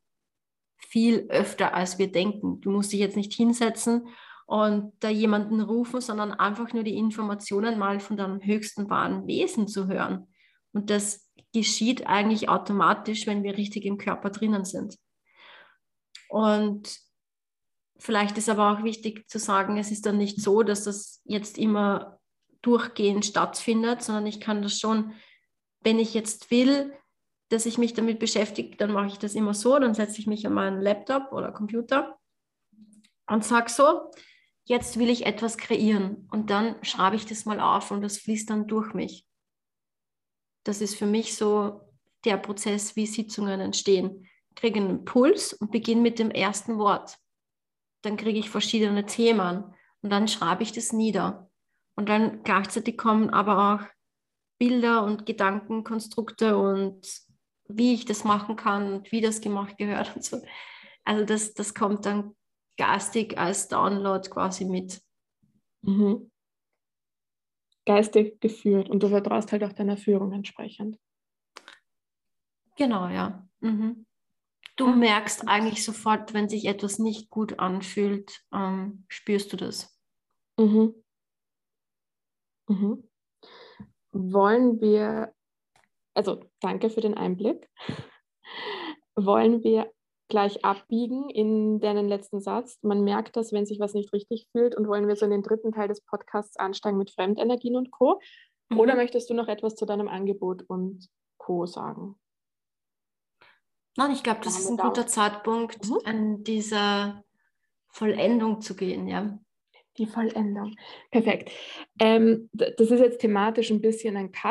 viel öfter, als wir denken. Du musst dich jetzt nicht hinsetzen und da jemanden rufen, sondern einfach nur die Informationen mal von deinem höchsten wahren Wesen zu hören. Und das geschieht eigentlich automatisch, wenn wir richtig im Körper drinnen sind. Und vielleicht ist aber auch wichtig zu sagen, es ist dann nicht so, dass das jetzt immer durchgehend stattfindet, sondern ich kann das schon, wenn ich jetzt will, dass ich mich damit beschäftige, dann mache ich das immer so, dann setze ich mich an meinen Laptop oder Computer und sage so, jetzt will ich etwas kreieren und dann schreibe ich das mal auf und das fließt dann durch mich. Das ist für mich so der Prozess, wie Sitzungen entstehen. Kriege einen Impuls und beginne mit dem ersten Wort. Dann kriege ich verschiedene Themen und dann schreibe ich das nieder. Und dann gleichzeitig kommen aber auch Bilder und Gedankenkonstrukte und wie ich das machen kann und wie das gemacht gehört und so. Also das, das kommt dann geistig als Download quasi mit. Mhm geistig geführt und du vertraust halt auch deiner Führung entsprechend. Genau, ja. Mhm. Du ja. merkst eigentlich sofort, wenn sich etwas nicht gut anfühlt, ähm, spürst du das. Mhm. Mhm. Wollen wir, also danke für den Einblick, wollen wir gleich abbiegen in deinen letzten Satz. Man merkt das, wenn sich was nicht richtig fühlt und wollen wir so in den dritten Teil des Podcasts ansteigen mit Fremdenergien und Co. Mhm. Oder möchtest du noch etwas zu deinem Angebot und Co. sagen? Nein, ich glaube, das ist ein guter Zeitpunkt, mhm. an dieser Vollendung zu gehen, ja. Die Vollendung. Perfekt. Ähm, das ist jetzt thematisch ein bisschen ein Cut,